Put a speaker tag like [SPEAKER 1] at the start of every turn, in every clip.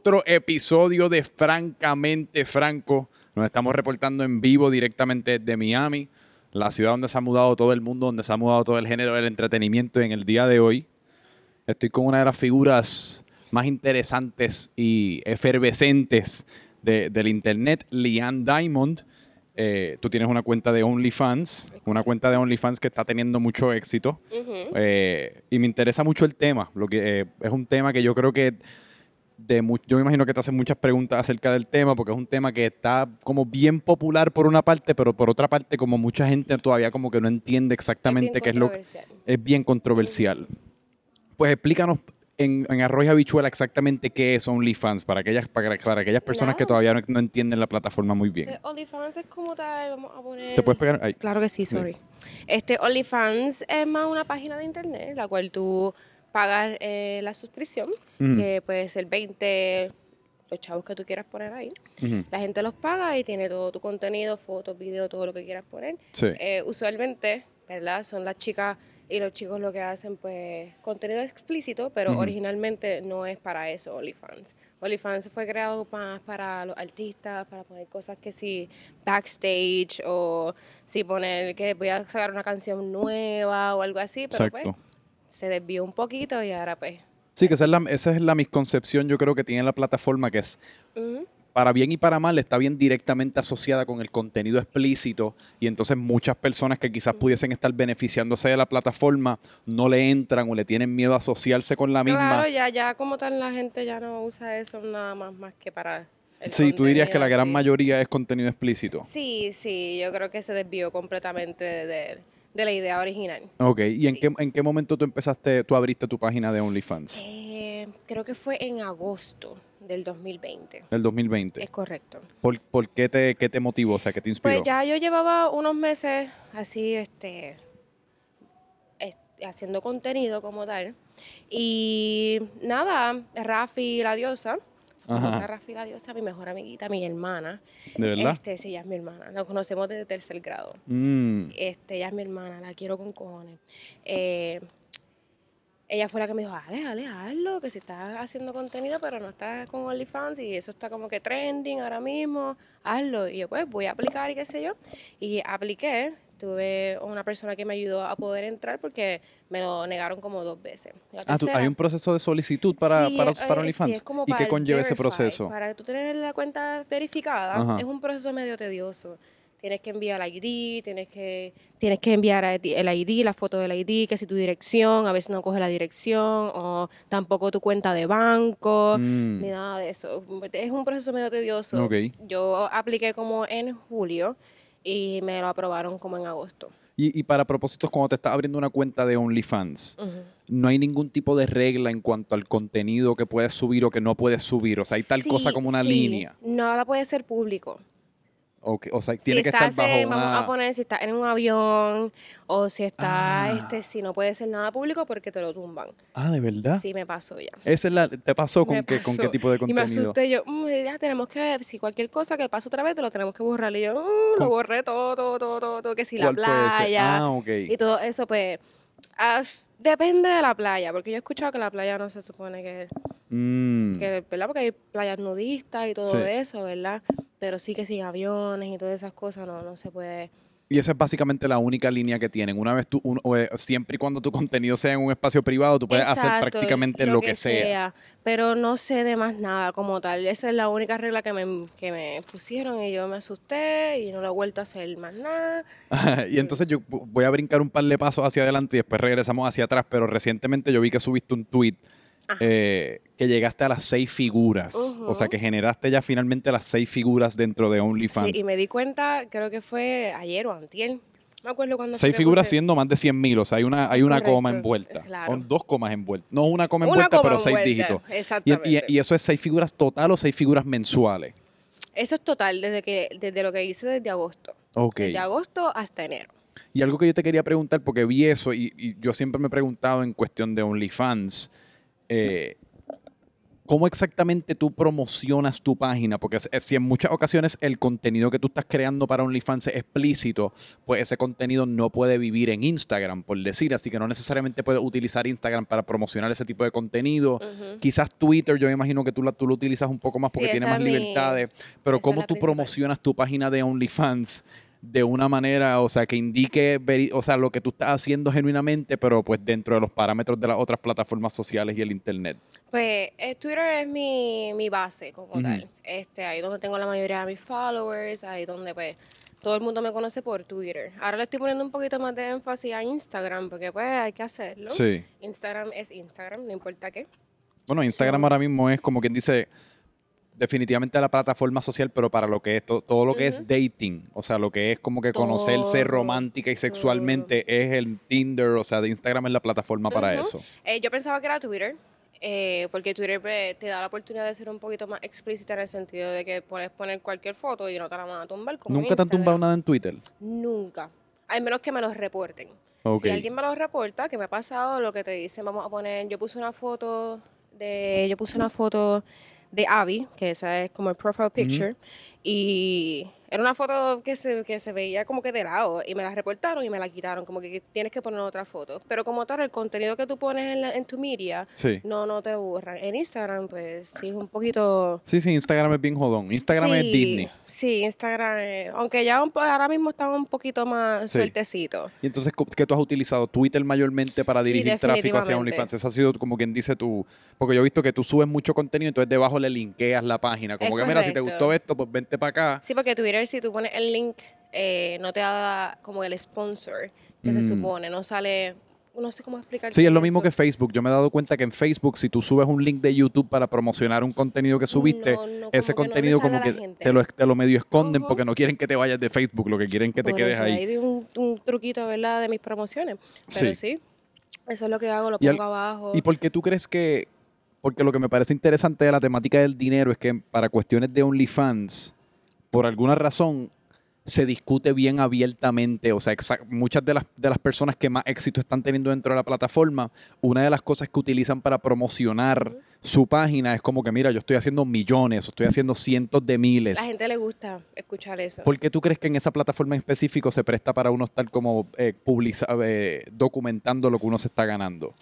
[SPEAKER 1] otro episodio de Francamente Franco. Nos estamos reportando en vivo directamente de Miami, la ciudad donde se ha mudado todo el mundo, donde se ha mudado todo el género del entretenimiento en el día de hoy. Estoy con una de las figuras más interesantes y efervescentes de- del internet, Lian Diamond. Eh, tú tienes una cuenta de OnlyFans, una cuenta de OnlyFans que está teniendo mucho éxito. Eh, y me interesa mucho el tema. Lo que, eh, es un tema que yo creo que de yo me imagino que te hacen muchas preguntas acerca del tema, porque es un tema que está como bien popular por una parte, pero por otra parte como mucha gente todavía como que no entiende exactamente qué es lo que es bien controversial. Pues explícanos en, en arroz y habichuela exactamente qué es OnlyFans para aquellas, para, para aquellas personas que todavía no, no entienden la plataforma muy bien.
[SPEAKER 2] Eh, OnlyFans es como tal, vamos a poner...
[SPEAKER 1] ¿Te puedes pegar? Ahí.
[SPEAKER 2] Claro que sí, sorry. Este OnlyFans es más una página de internet, la cual tú pagas eh, la suscripción, que puede ser 20, los chavos que tú quieras poner ahí. La gente los paga y tiene todo tu contenido, fotos, videos, todo lo que quieras poner.
[SPEAKER 1] Sí.
[SPEAKER 2] Eh, usualmente, ¿verdad? Son las chicas y los chicos lo que hacen, pues, contenido explícito, pero originalmente no es para eso OnlyFans. OnlyFans fue creado más para los artistas, para poner cosas que si backstage o si poner que voy a sacar una canción nueva o algo así, pero
[SPEAKER 1] Exacto.
[SPEAKER 2] pues se desvió un poquito y ahora pues...
[SPEAKER 1] Sí, que esa es, la, esa es la misconcepción yo creo que tiene la plataforma, que es
[SPEAKER 2] ujú.
[SPEAKER 1] para bien y para mal está bien directamente asociada con el contenido explícito y entonces muchas personas que quizás pudiesen estar beneficiándose de la plataforma no le entran o le tienen miedo a asociarse con la misma.
[SPEAKER 2] Claro, ya, ya como tal la gente ya no usa eso nada más, más que para...
[SPEAKER 1] sí, tú dirías que la gran
[SPEAKER 2] sí.
[SPEAKER 1] mayoría es contenido explícito.
[SPEAKER 2] Sí, sí, yo creo que se desvió completamente de, de la idea original.
[SPEAKER 1] Ok, ¿y en, qué, en qué momento tú empezaste, tú abriste tu página de OnlyFans?
[SPEAKER 2] Eh, creo que fue en agosto del 2020.
[SPEAKER 1] Del 2020.
[SPEAKER 2] Es correcto.
[SPEAKER 1] ¿Por, por qué, te, qué te motivó? O sea, ¿qué te inspiró?
[SPEAKER 2] Pues ya yo llevaba unos meses así, este, es- haciendo contenido como tal. Y nada, Rafi la diosa, Famosa Rafi la diosa, mi mejor amiguita, mi hermana.
[SPEAKER 1] ¿De verdad?
[SPEAKER 2] Este, sí, ella es mi hermana. Nos conocemos desde tercer grado.
[SPEAKER 1] Mm,
[SPEAKER 2] Este, ella es mi hermana, la quiero con cojones. Eh, ella fue la que me dijo, dale, dale, hazlo, que si estás haciendo contenido, pero no estás con OnlyFans y eso está como que trending ahora mismo, hazlo. Y yo, pues, voy a aplicar y qué sé yo. Y apliqué, tuve una persona que me ayudó a poder entrar porque me lo negaron como dos veces. La
[SPEAKER 1] Ah, tú- hay un proceso de solicitud para,
[SPEAKER 2] Sí,
[SPEAKER 1] para,
[SPEAKER 2] eh,
[SPEAKER 1] para
[SPEAKER 2] sí,
[SPEAKER 1] OnlyFans.
[SPEAKER 2] como
[SPEAKER 1] ¿Y
[SPEAKER 2] para
[SPEAKER 1] qué conlleva ese proceso?
[SPEAKER 2] Para tú tener la cuenta verificada,
[SPEAKER 1] Ajá.
[SPEAKER 2] es un proceso medio tedioso. Tienes que enviar el ID, tienes que, tienes que enviar el ID, la foto del ID, que si tu dirección, a veces no coge la dirección, o tampoco tu cuenta de banco,
[SPEAKER 1] Mm,
[SPEAKER 2] ni nada de eso. Es un proceso medio tedioso.
[SPEAKER 1] Ok.
[SPEAKER 2] Yo apliqué como en julio y me lo aprobaron como en agosto.
[SPEAKER 1] Y, y para propósitos, cuando te estás abriendo una cuenta de OnlyFans, no hay ningún tipo de regla en cuanto al contenido que puedes subir o que no puedes subir. O sea, hay tal cosa como una
[SPEAKER 2] sí.
[SPEAKER 1] línea.
[SPEAKER 2] Nada puede ser público.
[SPEAKER 1] O, sea, tiene
[SPEAKER 2] si
[SPEAKER 1] que estar
[SPEAKER 2] estás
[SPEAKER 1] bajo
[SPEAKER 2] en- vamos
[SPEAKER 1] una...
[SPEAKER 2] a poner si estás en un avión o si estás,
[SPEAKER 1] Ah.
[SPEAKER 2] este, si no puede ser nada público porque te lo tumban.
[SPEAKER 1] Ah, ¿de verdad?
[SPEAKER 2] Sí, me pasó ya.
[SPEAKER 1] Esa es la... ¿Te pasó con, qué, con qué tipo de
[SPEAKER 2] Y me
[SPEAKER 1] contenido?
[SPEAKER 2] asusté yo, "Mm, ya tenemos que, si cualquier cosa que pase otra vez, te lo tenemos que borrar. Y yo, "Mm,
[SPEAKER 1] ¿Cómo?
[SPEAKER 2] lo borré todo, todo, todo, todo, todo, que si la playa
[SPEAKER 1] Ah, ok.
[SPEAKER 2] y todo eso, pues, ah, depende de la playa, porque yo he escuchado que la playa no se supone que,
[SPEAKER 1] Mm,
[SPEAKER 2] que ¿verdad? Porque hay playas nudistas y todo
[SPEAKER 1] Sí.
[SPEAKER 2] eso, ¿verdad? Pero sí que sin aviones y todas esas cosas no, no se puede.
[SPEAKER 1] Y esa es básicamente la única línea que tienen. Una vez tú, un- eh, siempre y cuando tu contenido sea en un espacio privado, tú puedes hacer
[SPEAKER 2] Exacto,
[SPEAKER 1] prácticamente lo, que, sea.
[SPEAKER 2] Pero no sé de más nada como tal. Esa es la única regla que me, que me pusieron y yo me asusté y no lo he vuelto a hacer más nada.
[SPEAKER 1] y entonces yo vo- voy a brincar un par de pasos hacia adelante y después regresamos hacia atrás, pero recientemente yo vi que subiste un tweet. Eh, que llegaste a las seis figuras. O sea, que generaste ya finalmente las seis figuras dentro de OnlyFans.
[SPEAKER 2] Sí, y me di cuenta, creo que fue ayer o antier. No me acuerdo cuándo fue
[SPEAKER 1] Seis figuras
[SPEAKER 2] puse-
[SPEAKER 1] siendo más de 100 mil, o sea, hay una, hay una coma envuelta.
[SPEAKER 2] claro.
[SPEAKER 1] O dos comas envueltas. No una coma
[SPEAKER 2] Una
[SPEAKER 1] envuelta,
[SPEAKER 2] coma
[SPEAKER 1] pero seis dígitos.
[SPEAKER 2] Exactamente.
[SPEAKER 1] y- y eso es seis figuras total o seis figuras mensuales.
[SPEAKER 2] Eso es total, desde, que, desde lo que hice desde agosto.
[SPEAKER 1] Ok.
[SPEAKER 2] Desde agosto hasta enero.
[SPEAKER 1] Y algo que yo te quería preguntar, porque vi eso y, y yo siempre me he preguntado en cuestión de OnlyFans, eh, ¿cómo exactamente tú promocionas tu página? Porque si en muchas ocasiones el contenido que tú estás creando para OnlyFans es explícito, pues ese contenido no puede vivir en Instagram, por decir, así que no necesariamente puedes utilizar Instagram para promocionar ese tipo de contenido. Quizás Twitter, yo me imagino que tú, la, tú lo utilizas un poco más
[SPEAKER 2] Sí,
[SPEAKER 1] porque tiene más
[SPEAKER 2] mi-
[SPEAKER 1] libertades, pero ¿cómo tú
[SPEAKER 2] principal.
[SPEAKER 1] promocionas tu página de OnlyFans de una manera, o sea, que indique, o sea, lo que tú estás haciendo genuinamente, pero pues dentro de los parámetros de las otras plataformas sociales y el Internet?
[SPEAKER 2] Pues eh, Twitter es mi, mi base como tal. Este, ahí donde tengo la mayoría de mis followers, ahí donde pues todo el mundo me conoce por Twitter. Ahora le estoy poniendo un poquito más de énfasis a Instagram porque pues hay que hacerlo.
[SPEAKER 1] Sí.
[SPEAKER 2] Instagram es Instagram, no importa qué.
[SPEAKER 1] Bueno, Instagram
[SPEAKER 2] So-
[SPEAKER 1] ahora mismo es como quien dice definitivamente la plataforma social, pero para lo que es to- todo lo que es dating, o sea, lo que es como que conocerse
[SPEAKER 2] Todo,
[SPEAKER 1] romántica y sexualmente es el Tinder, o sea, de Instagram es la plataforma para eso.
[SPEAKER 2] Eh, yo pensaba que era Twitter, eh, porque Twitter pues, te da la oportunidad de ser un poquito más explícita en el sentido de que puedes poner cualquier foto y no te la van a tumbar. Como
[SPEAKER 1] ¿Nunca te han tumbado nada en Twitter?
[SPEAKER 2] Nunca. Al menos que me los reporten. Si alguien me lo reporta, que me ha pasado, lo que te dicen, vamos a poner, yo puse una foto de, yo puse una foto de Abby, que esa es como el profile picture, y era una foto que se, que se veía como que de lado, y me la reportaron y me la quitaron, como que tienes que poner otra foto. Pero como tal, el contenido que tú pones en, la- en tu media,
[SPEAKER 1] Sí.
[SPEAKER 2] no, no te lo borran. En Instagram, pues sí, es un poquito...
[SPEAKER 1] Sí, sí, Instagram es bien jodón. Instagram es Disney.
[SPEAKER 2] Sí, Instagram, eh, aunque ya un ahora mismo está un poquito más
[SPEAKER 1] Sí.
[SPEAKER 2] sueltecito.
[SPEAKER 1] Y entonces, ¿qué tú has utilizado? Twitter mayormente para dirigir tráfico hacia. OnlyFans. Eso ha sido como quien dice tú. Porque yo he visto que tú subes mucho contenido, entonces debajo le linkeas la página. Como
[SPEAKER 2] Es
[SPEAKER 1] que, mira, si te gustó esto, pues vente para acá.
[SPEAKER 2] Sí, porque Twitter, si tú pones el link, eh, no te da como el sponsor que
[SPEAKER 1] Mm.
[SPEAKER 2] se supone, no sale, no sé cómo explicar.
[SPEAKER 1] Sí, es lo mismo que Facebook. Yo me he dado cuenta que en Facebook, si tú subes un link de YouTube para promocionar un contenido que subiste, ese contenido como que te lo, te lo medio esconden porque no quieren que te vayas de Facebook, lo que quieren que te quedes ahí.
[SPEAKER 2] Hay un, un truquito, ¿verdad? De mis promociones. Pero
[SPEAKER 1] Sí.
[SPEAKER 2] sí, eso es lo que hago, lo
[SPEAKER 1] Y al-
[SPEAKER 2] pongo abajo.
[SPEAKER 1] ¿Y por qué tú crees que.? Porque lo que me parece interesante de la temática del dinero es que para cuestiones de OnlyFans, por alguna razón, se discute bien abiertamente. O sea, muchas de las, de las personas que más éxito están teniendo dentro de la plataforma, una de las cosas que utilizan para promocionar su página es como que, mira, yo estoy haciendo millones, estoy haciendo cientos de miles.
[SPEAKER 2] La gente le gusta escuchar eso.
[SPEAKER 1] ¿Por qué tú crees que en esa plataforma en específico se presta para uno estar como eh, publica- eh, documentando lo que uno se está ganando?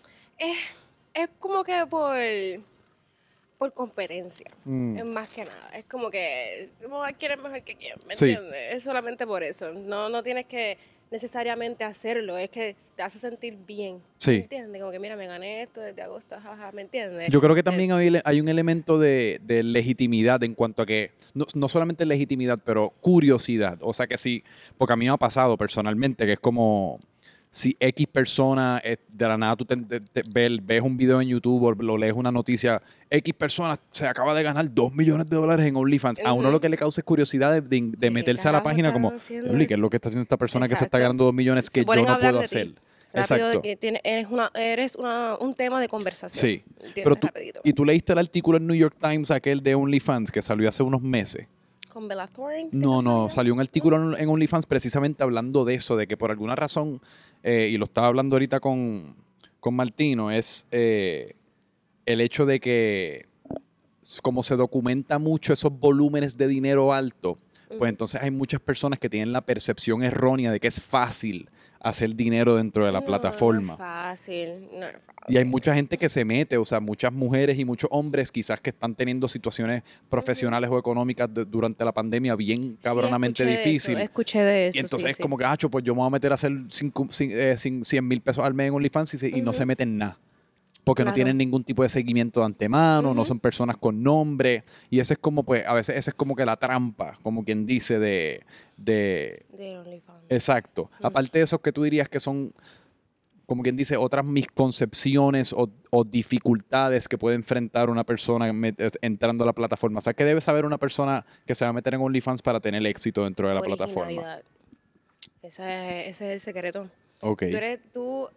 [SPEAKER 2] Es como que por, por competencia.
[SPEAKER 1] Mm.
[SPEAKER 2] Es más que nada. Es como que como quién es mejor que quién, ¿me
[SPEAKER 1] Sí.
[SPEAKER 2] entiendes? Es solamente por eso. No, no tienes que necesariamente hacerlo, es que te hace sentir bien.
[SPEAKER 1] Sí.
[SPEAKER 2] ¿Me entiendes? Como que mira, me gané esto desde agosto, jaja, ¿me entiendes?
[SPEAKER 1] Yo creo que
[SPEAKER 2] Eh,
[SPEAKER 1] también hay, ele- hay un elemento de, de legitimidad en cuanto a que, no, no solamente legitimidad, pero curiosidad. O sea que sí, porque a mí me ha pasado personalmente que es como si X persona, eh, de la nada tú te- te- te- ves, ves un video en YouTube o lo lees una noticia, X persona se acaba de ganar 2 millones de dólares en OnlyFans. A uno lo que le causa es curiosidad de, de- de
[SPEAKER 2] ¿Qué
[SPEAKER 1] meterse a la página como,
[SPEAKER 2] haciendo?
[SPEAKER 1] "Diablo, ¿y ¿qué es lo que está haciendo esta persona que se está ganando 2 millones que yo no puedo hacer?
[SPEAKER 2] Rápido
[SPEAKER 1] Exacto.
[SPEAKER 2] que tiene- eres, una, eres una, un tema de conversación.
[SPEAKER 1] Sí. Pero tú,
[SPEAKER 2] Rapidito.
[SPEAKER 1] y tú leíste el artículo en New York Times, aquel de OnlyFans, que salió hace unos meses.
[SPEAKER 2] ¿Con Bella Thorne?
[SPEAKER 1] No, no, salió un artículo en en OnlyFans precisamente hablando de eso, de que por alguna razón, eh, y lo estaba hablando ahorita con, con Martino, es eh, el hecho de que como se documenta mucho esos volúmenes de dinero alto, pues entonces hay muchas personas que tienen la percepción errónea de que es fácil hacer dinero dentro de la
[SPEAKER 2] No,
[SPEAKER 1] plataforma.
[SPEAKER 2] No es fácil. No es
[SPEAKER 1] Y hay mucha gente que se mete, o sea, muchas mujeres y muchos hombres quizás que están teniendo situaciones profesionales o económicas de- durante la pandemia bien
[SPEAKER 2] Sí,
[SPEAKER 1] cabronamente
[SPEAKER 2] de eso,
[SPEAKER 1] difícil.
[SPEAKER 2] escuché de eso.
[SPEAKER 1] y entonces
[SPEAKER 2] sí,
[SPEAKER 1] es
[SPEAKER 2] sí.
[SPEAKER 1] como que, hacho, pues yo me voy a meter a hacer 100 mil pesos al mes en OnlyFans y, se- y no se meten nada. Porque no tienen ningún tipo de seguimiento de antemano, no son personas con nombre. Y ese es como, pues, a veces ese es como que la trampa, como quien dice, de, de,
[SPEAKER 2] De OnlyFans.
[SPEAKER 1] Exacto. Aparte de esos que tú dirías que son, como quien dice, otras misconcepciones o, o dificultades que puede enfrentar una persona met- entrando a la plataforma. O sea, ¿qué debe saber una persona que se va a meter en OnlyFans para tener éxito dentro de la plataforma?
[SPEAKER 2] Ese es, ese es el secreto.
[SPEAKER 1] Ok.
[SPEAKER 2] Tú eres, tú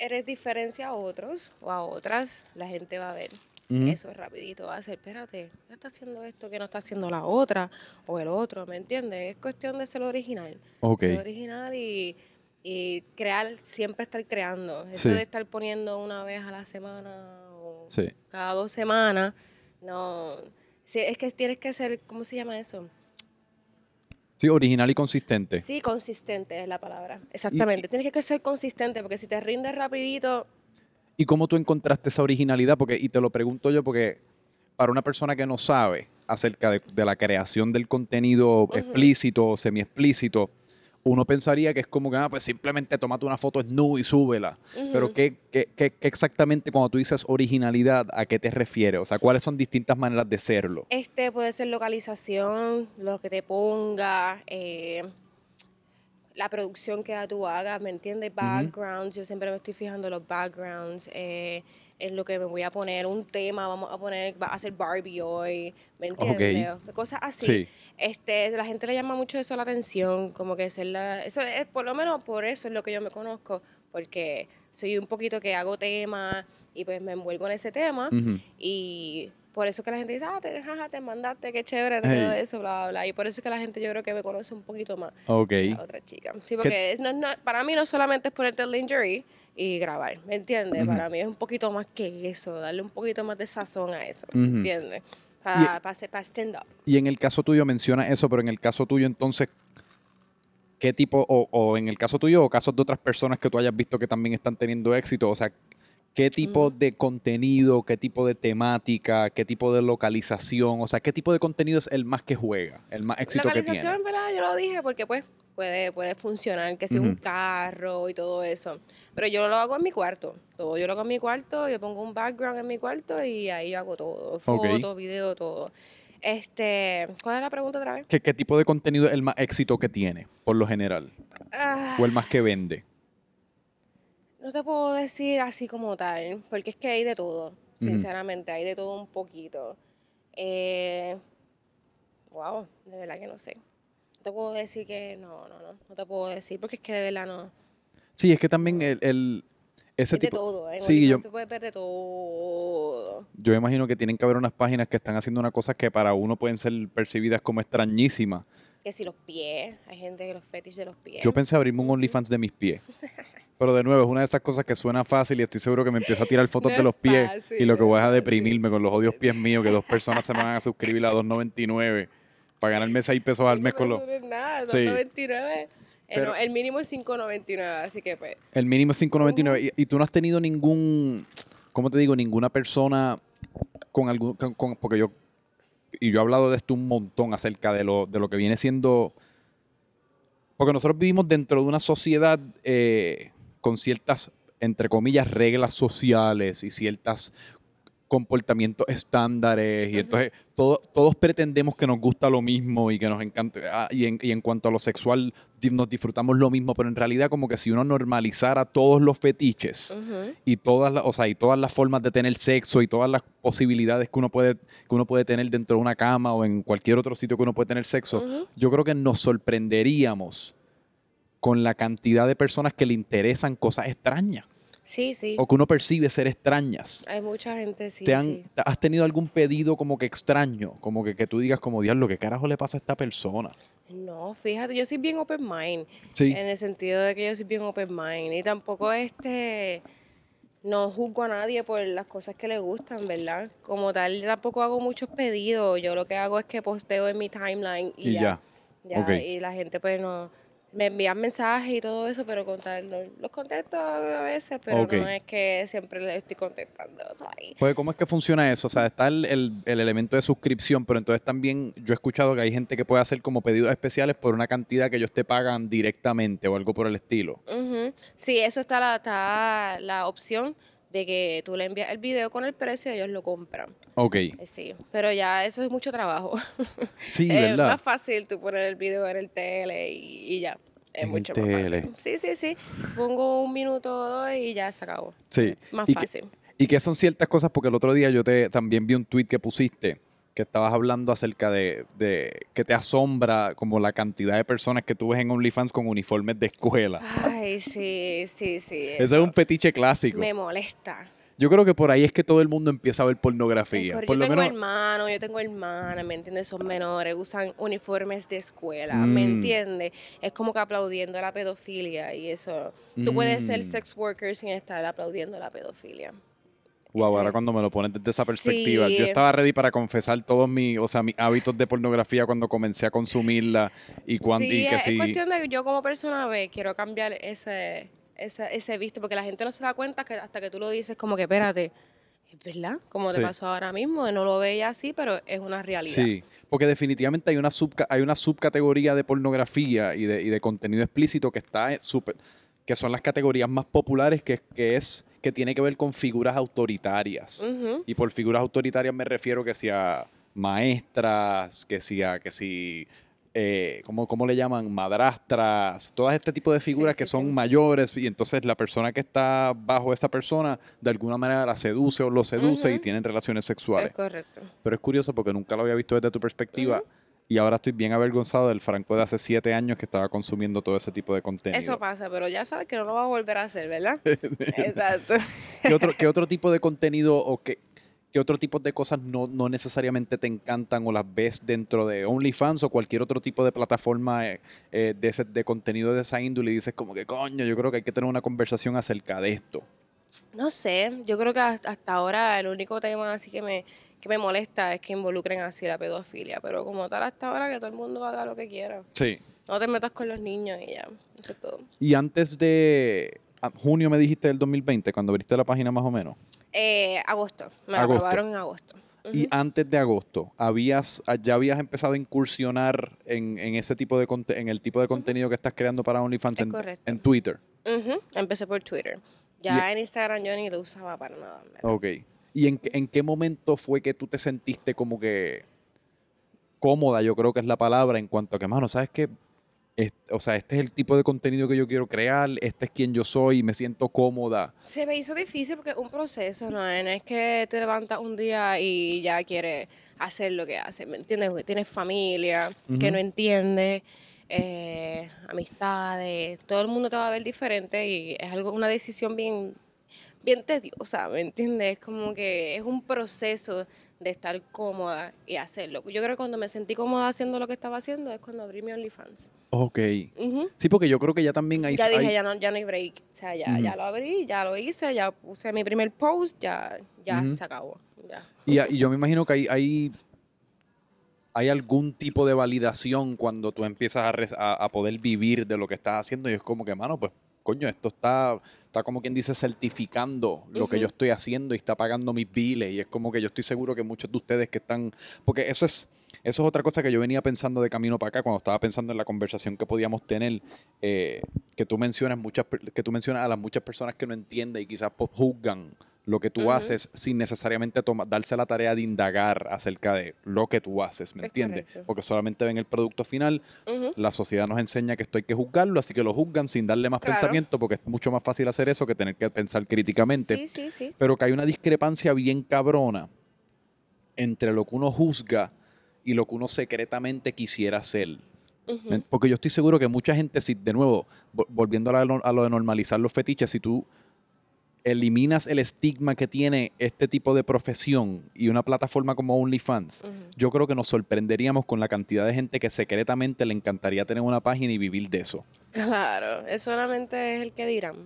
[SPEAKER 2] eres diferencia a otros o a otras, la gente va a ver. Eso es rapidito, va a ser, espérate, ¿qué está haciendo esto que no está haciendo la otra o el otro? ¿Me entiendes? Es cuestión de ser original.
[SPEAKER 1] Ok.
[SPEAKER 2] Ser original y, y crear, siempre estar creando. Eso
[SPEAKER 1] Sí.
[SPEAKER 2] de estar poniendo una vez a la semana o
[SPEAKER 1] Sí.
[SPEAKER 2] cada dos semanas. No, sí, es que tienes que ser, ¿cómo se llama eso?
[SPEAKER 1] Sí, original y consistente.
[SPEAKER 2] Sí, consistente es la palabra. Exactamente. Tienes que ser consistente porque si te rindes rapidito,
[SPEAKER 1] ¿Y cómo tú encontraste esa originalidad? Porque, y te lo pregunto yo porque para una persona que no sabe acerca de, de la creación del contenido explícito o semi-explícito, uno pensaría que es como que, ah, pues simplemente tomate una foto nu y súbela. Pero. ¿qué, qué, qué- qué exactamente cuando tú dices originalidad, a qué te refieres? O sea, ¿cuáles son distintas maneras de serlo?
[SPEAKER 2] Este puede ser localización, lo que te ponga, eh, la producción que tú hagas, ¿me entiendes? Backgrounds, yo siempre me estoy fijando en los backgrounds, eh, en lo que me voy a poner, un tema, vamos a poner, va a ser Barbie hoy, ¿me entiendes? Cosas así.
[SPEAKER 1] Sí.
[SPEAKER 2] Este, la gente le llama mucho eso la atención, como que ser la, eso es, por lo menos por eso es lo que yo me conozco, porque soy un poquito que hago temas y pues me envuelvo en ese tema. Y por eso que la gente dice, ah, te, jaja, te mandaste, qué chévere,
[SPEAKER 1] Hey.
[SPEAKER 2] quedó eso, bla, bla, bla. Y por eso es que la gente yo creo que me conoce un poquito más
[SPEAKER 1] Ok.
[SPEAKER 2] la otra chica. Sí, porque no- no- para mí no solamente es ponerte el lingerie y grabar, ¿me entiendes?
[SPEAKER 1] Ujú.
[SPEAKER 2] Para mí es un poquito más que eso, darle un poquito más de sazón a eso. ¿me entiendes? Para para stand up.
[SPEAKER 1] Y en el caso tuyo menciona eso, pero en el caso tuyo entonces, ¿qué tipo, o, o en el caso tuyo o casos de otras personas que tú hayas visto que también están teniendo éxito? O sea, ¿qué tipo
[SPEAKER 2] Ujú.
[SPEAKER 1] de contenido, qué tipo de temática, qué tipo de localización? O sea, ¿qué tipo de contenido es el más que juega, el más éxito que
[SPEAKER 2] Localización,
[SPEAKER 1] tiene?
[SPEAKER 2] ¿verdad? Yo lo dije porque pues puede, puede funcionar, que sea un
[SPEAKER 1] Ujú.
[SPEAKER 2] carro y todo eso. Pero yo lo hago en mi cuarto. Todo yo lo hago en mi cuarto, yo pongo un background en mi cuarto y ahí yo hago todo. Foto, video, todo. Este, ¿cuál es la pregunta otra vez?
[SPEAKER 1] ¿Qué, qué tipo de contenido es el más éxito que tiene, por lo general?
[SPEAKER 2] Ah,
[SPEAKER 1] ¿O el más que vende?
[SPEAKER 2] no te puedo decir así como tal, porque es que hay de todo, sinceramente, hay de todo un poquito. Eh, wow, de verdad que no sé. No te puedo decir que no, no, no, no te puedo decir, porque es que de verdad no.
[SPEAKER 1] Sí, es que también el, el- ese
[SPEAKER 2] Es de
[SPEAKER 1] tipo...
[SPEAKER 2] todo, ¿eh?
[SPEAKER 1] Sí, yo-
[SPEAKER 2] se puede ver de todo.
[SPEAKER 1] Yo imagino que tienen que haber unas páginas que están haciendo una cosa que para uno pueden ser percibidas como extrañísimas.
[SPEAKER 2] Que si los pies, hay gente que los fetiches de los pies.
[SPEAKER 1] Yo pensé abrirme un OnlyFans de mis pies. Pero de nuevo, es una de esas cosas que suena fácil y estoy seguro que me empieza a tirar fotos
[SPEAKER 2] No
[SPEAKER 1] de los pies
[SPEAKER 2] fácil,
[SPEAKER 1] y lo que voy
[SPEAKER 2] es
[SPEAKER 1] a deprimirme con los odios pies míos, que dos personas se me van a suscribir a 2.99 para ganarme 6 pesos al mes con los...
[SPEAKER 2] Nada,
[SPEAKER 1] Sí.
[SPEAKER 2] 2.99. Eh,
[SPEAKER 1] Pero-
[SPEAKER 2] no, el mínimo es 5.99, así que pues.
[SPEAKER 1] El mínimo es 5.99 y, y tú no has tenido ningún, ¿cómo te digo? Ninguna persona con algún, con- con- porque yo, y yo he hablado de esto un montón acerca de lo, de lo que viene siendo, porque nosotros vivimos dentro de una sociedad eh, con ciertas, entre comillas, reglas sociales y ciertas comportamientos estándares y entonces todo- todos pretendemos que nos gusta lo mismo y que nos encanta ah, y en, y en cuanto a lo sexual nos disfrutamos lo mismo pero en realidad como que si uno normalizara todos los fetiches y todas las o sea y todas las formas de tener sexo y todas las posibilidades que uno puede que uno puede tener dentro de una cama o en cualquier otro sitio que uno puede tener sexo yo creo que nos sorprenderíamos con la cantidad de personas que le interesan cosas extrañas
[SPEAKER 2] Sí, sí.
[SPEAKER 1] o que uno percibe ser extrañas
[SPEAKER 2] Hay mucha gente, sí.
[SPEAKER 1] ¿Te han,
[SPEAKER 2] sí.
[SPEAKER 1] te- ¿Has tenido algún pedido como que extraño? Como que, que tú digas como, diablo, ¿qué carajo le pasa a esta persona?
[SPEAKER 2] No, fíjate, yo soy bien open mind.
[SPEAKER 1] Sí.
[SPEAKER 2] En el sentido de que yo soy bien open mind. Y tampoco este. No juzgo a nadie por las cosas que le gustan, ¿verdad? Como tal, tampoco hago muchos pedidos. Yo lo que hago es que posteo en mi timeline y,
[SPEAKER 1] Y
[SPEAKER 2] ya.
[SPEAKER 1] ya.
[SPEAKER 2] Ya,
[SPEAKER 1] ok.
[SPEAKER 2] Y la gente, pues, no. Me envían mensajes y todo eso, pero con tal, no, los contesto a veces, pero no es que siempre les estoy contestando.
[SPEAKER 1] Pues, ¿cómo es que funciona eso? O sea, está el, el- el elemento de suscripción, pero entonces también yo he escuchado que hay gente que puede hacer como pedidos especiales por una cantidad que ellos te pagan directamente o algo por el estilo.
[SPEAKER 2] Sí, eso está la, está la opción de que tú le envías el video con el precio y ellos lo compran.
[SPEAKER 1] Ok.
[SPEAKER 2] Eh, Sí, pero ya eso es mucho trabajo.
[SPEAKER 1] Sí,
[SPEAKER 2] es
[SPEAKER 1] ¿verdad?
[SPEAKER 2] más fácil tú poner el video en el tele y, y ya. Es
[SPEAKER 1] En
[SPEAKER 2] mucho más fácil. Sí, sí, sí. Pongo un minuto o dos y ya se acabó.
[SPEAKER 1] Sí.
[SPEAKER 2] Más
[SPEAKER 1] ¿Y qué-
[SPEAKER 2] fácil.
[SPEAKER 1] Y que son ciertas cosas, porque el otro día yo te también vi un tweet que pusiste, que estabas hablando acerca de, de que te asombra como la cantidad de personas que tú ves en OnlyFans con uniformes de escuela.
[SPEAKER 2] Ay, sí, sí, sí.
[SPEAKER 1] Ese es un fetiche clásico.
[SPEAKER 2] Me molesta.
[SPEAKER 1] Yo creo que por ahí es que todo el mundo empieza a ver pornografía. Por
[SPEAKER 2] yo
[SPEAKER 1] lo
[SPEAKER 2] tengo
[SPEAKER 1] menos,
[SPEAKER 2] hermanos, yo tengo hermanas, ¿me entiendes? Son menores, usan uniformes de escuela,
[SPEAKER 1] Mm.
[SPEAKER 2] ¿me entiendes? Es como que aplaudiendo la pedofilia y eso. Tú puedes ser
[SPEAKER 1] Mm.
[SPEAKER 2] sex worker sin estar aplaudiendo la pedofilia.
[SPEAKER 1] Wow, ahora cuando me lo pones desde esa perspectiva, yo estaba ready para confesar todos mis, o sea, mis hábitos de pornografía cuando comencé a consumirla y cuando
[SPEAKER 2] sí,
[SPEAKER 1] y que
[SPEAKER 2] es,
[SPEAKER 1] sí.
[SPEAKER 2] es cuestión de que yo como persona ve, quiero cambiar ese, ese, ese visto, porque la gente no se da cuenta que hasta que tú lo dices como que, espérate, es verdad, como te pasó ahora mismo, no lo veía así, pero es una realidad.
[SPEAKER 1] Sí, porque definitivamente hay una subca- hay una subcategoría de pornografía y de, y de contenido explícito que está en súper que son las categorías más populares que, que es que tiene que ver con figuras autoritarias. Y por figuras autoritarias me refiero que sea maestras, que sea, que si, eh, ¿cómo, cómo le llaman? Madrastras, todo este tipo de figuras
[SPEAKER 2] Sí,
[SPEAKER 1] que
[SPEAKER 2] sí,
[SPEAKER 1] son
[SPEAKER 2] sí.
[SPEAKER 1] mayores y entonces la persona que está bajo esa persona de alguna manera la seduce o lo seduce y tienen relaciones
[SPEAKER 2] Es
[SPEAKER 1] sexuales.
[SPEAKER 2] correcto.
[SPEAKER 1] Pero es curioso porque nunca lo había visto desde tu perspectiva y ahora estoy bien avergonzado del Franco de hace siete años que estaba consumiendo todo ese tipo de contenido.
[SPEAKER 2] Eso pasa, pero ya sabes que no lo va a volver a hacer, ¿verdad? Exacto.
[SPEAKER 1] ¿Qué otro, qué otro tipo de contenido o qué, qué otro tipo de cosas no, no necesariamente te encantan o las ves dentro de OnlyFans o cualquier otro tipo de plataforma eh, eh, de, ese- de contenido de esa índole y dices como que coño, yo creo que hay que tener una conversación acerca de esto?
[SPEAKER 2] No sé, yo creo que hasta hasta ahora el único tema así que me, que me molesta es que involucren así la pedofilia, pero como tal hasta ahora que todo el mundo haga lo que quiera.
[SPEAKER 1] Sí.
[SPEAKER 2] No te metas con los niños y ya, eso es todo.
[SPEAKER 1] Y antes de junio me dijiste del 2020, cuando abriste la página más o menos.
[SPEAKER 2] Eh, agosto, me la
[SPEAKER 1] Agosto.
[SPEAKER 2] aprobaron en agosto.
[SPEAKER 1] Y antes de agosto, habías, ah, ya habías empezado a incursionar en, en ese tipo de conte- en el tipo de contenido que estás creando para OnlyFans
[SPEAKER 2] Es
[SPEAKER 1] en, Twitter.
[SPEAKER 2] Ujú, Empecé por Twitter. Ya en Instagram yo ni lo usaba para nada. verdad.
[SPEAKER 1] Ok. ¿Y en, qué- en qué momento fue que tú te sentiste como que cómoda, yo creo que es la palabra, en cuanto a que, mano, ¿sabes qué? O sea, este es el tipo de contenido que yo quiero crear, este es quien yo soy, me siento cómoda.
[SPEAKER 2] Se me hizo difícil porque es un proceso, ¿no? No es que te levantas un día y ya quieres hacer lo que haces, ¿me entiendes? Porque Tienes familia que
[SPEAKER 1] Ujú.
[SPEAKER 2] no entiende, eh, amistades, todo el mundo te va a ver diferente y es algo, una decisión bien, bien tediosa, ¿me entiendes? Como que es un proceso de estar cómoda y hacerlo. Yo creo que cuando me sentí cómoda haciendo lo que estaba haciendo es cuando abrí mi OnlyFans.
[SPEAKER 1] Ok. Sí, porque yo creo que ya también hay...
[SPEAKER 2] Ya dije,
[SPEAKER 1] hay-
[SPEAKER 2] ya no, ya no hay break. O sea, ya, ya lo abrí, ya lo hice, ya puse mi primer post, ya, ya se acabó. Ya.
[SPEAKER 1] Y, y yo me imagino que hay, hay, hay algún tipo de validación cuando tú empiezas a, res- a- a poder vivir de lo que estás haciendo y es como que, mano, pues, coño, esto está, está como quien dice certificando lo que yo estoy haciendo y está pagando mis biles. Y es como que yo estoy seguro que muchos de ustedes que están, porque eso es... Eso es otra cosa que yo venía pensando de camino para acá cuando estaba pensando en la conversación que podíamos tener, eh, que tú mencionas muchas, que tú mencionas a las muchas personas que no entienden y quizás pues, juzgan lo que tú haces sin necesariamente toma- darse la tarea de indagar acerca de lo que tú haces, ¿me
[SPEAKER 2] Es
[SPEAKER 1] entiendes?
[SPEAKER 2] correcto.
[SPEAKER 1] Porque solamente ven el producto final, la sociedad nos enseña que esto hay que juzgarlo, así que lo juzgan sin darle más
[SPEAKER 2] Claro.
[SPEAKER 1] pensamiento, porque es mucho más fácil hacer eso que tener que pensar críticamente.
[SPEAKER 2] Sí, sí, sí.
[SPEAKER 1] Pero que hay una discrepancia bien cabrona entre lo que uno juzga y lo que uno secretamente quisiera hacer.
[SPEAKER 2] Ujú.
[SPEAKER 1] ¿Me- Porque yo estoy seguro que mucha gente, si de nuevo, vo- volviendo a lo de normalizar los fetiches, si tú eliminas el estigma que tiene este tipo de profesión y una plataforma como OnlyFans, yo creo que nos sorprenderíamos con la cantidad de gente que secretamente le encantaría tener una página y vivir de eso.
[SPEAKER 2] Claro, es solamente es el que dirán.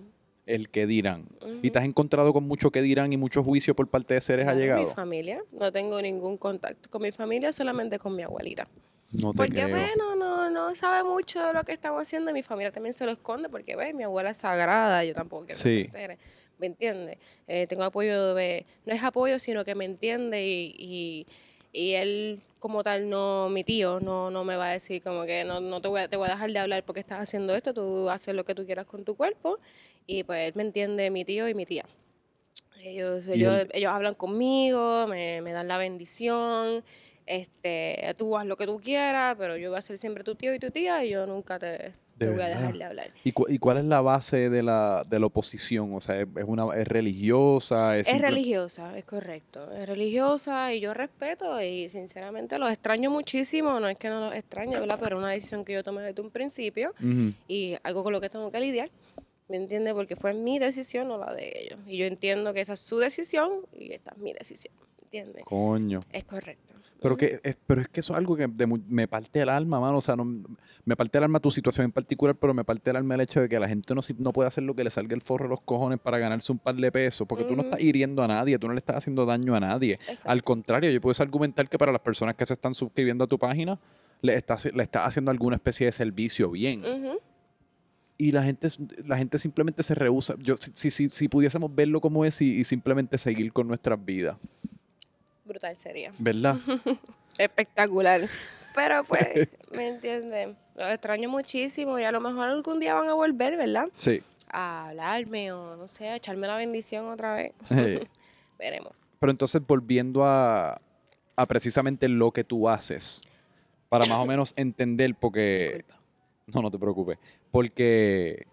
[SPEAKER 1] El que dirán. ¿Y te has encontrado con mucho que dirán y mucho juicio por parte de seres
[SPEAKER 2] Claro, Mi
[SPEAKER 1] allegados?
[SPEAKER 2] familia, no tengo ningún contacto con mi familia, solamente con mi abuelita.
[SPEAKER 1] No te
[SPEAKER 2] Porque,
[SPEAKER 1] creo.
[SPEAKER 2] bueno, no, no sabe mucho de lo que estamos haciendo y mi familia también se lo esconde porque, ve, mi abuela es sagrada, yo tampoco quiero que
[SPEAKER 1] Sí.
[SPEAKER 2] se entere. ¿Me entiende? Eh, tengo apoyo de, no es apoyo, sino que me entiende y, y, y él como tal, no, mi tío, no, no me va a decir como que no, no te, voy a, te voy a dejar de hablar porque estás haciendo esto, tú haces lo que tú quieras con tu cuerpo y pues él me entiende, mi tío y mi tía. Ellos, ellos, ellos hablan conmigo, me, me dan la bendición, este, tú haz lo que tú quieras, pero yo voy a ser siempre tu tío y tu tía y yo nunca te, voy a de hablar.
[SPEAKER 1] ¿Y, cu- y cuál es la base de la, de la oposición? O sea, ¿es, es una, es religiosa? ¿Es,
[SPEAKER 2] Es
[SPEAKER 1] simple-
[SPEAKER 2] religiosa, es correcto. Es religiosa y yo respeto y sinceramente los extraño muchísimo. No es que no los extrañe, ¿verdad? Pero es una decisión que yo tomé desde un principio y algo con lo que tengo que lidiar. ¿Me entiendes? Porque fue mi decisión, no la de ellos. Y yo entiendo que esa es su decisión y esta es mi decisión. ¿Me entiendes?
[SPEAKER 1] Coño.
[SPEAKER 2] Es correcto.
[SPEAKER 1] Pero, que, es, pero es que eso es algo que de me parte el alma, mano. O sea, no, me parte el alma tu situación en particular, pero me parte el alma el hecho de que la gente no, no puede hacer lo que le salga el forro de los cojones para ganarse un par de pesos, porque tú no estás hiriendo a nadie, tú no le estás haciendo daño a nadie.
[SPEAKER 2] Exacto.
[SPEAKER 1] Al contrario, yo puedo argumentar que para las personas que se están suscribiendo a tu página, le estás, le estás haciendo alguna especie de servicio bien.
[SPEAKER 2] Ujú.
[SPEAKER 1] Y la gente, la gente simplemente se rehúsa. Yo, si, si, si, si pudiésemos verlo como es y, y simplemente seguir con nuestras vidas,
[SPEAKER 2] Brutal sería.
[SPEAKER 1] ¿verdad?
[SPEAKER 2] Espectacular. Pero pues, ¿me entiendes? Los extraño muchísimo y a lo mejor algún día van a volver, ¿verdad?
[SPEAKER 1] Sí.
[SPEAKER 2] A hablarme o no sé, a echarme la bendición otra vez. Veremos.
[SPEAKER 1] Pero entonces, volviendo a, a precisamente lo que tú haces, para más o menos entender, porque...
[SPEAKER 2] Disculpa.
[SPEAKER 1] No, no te preocupes. Porque,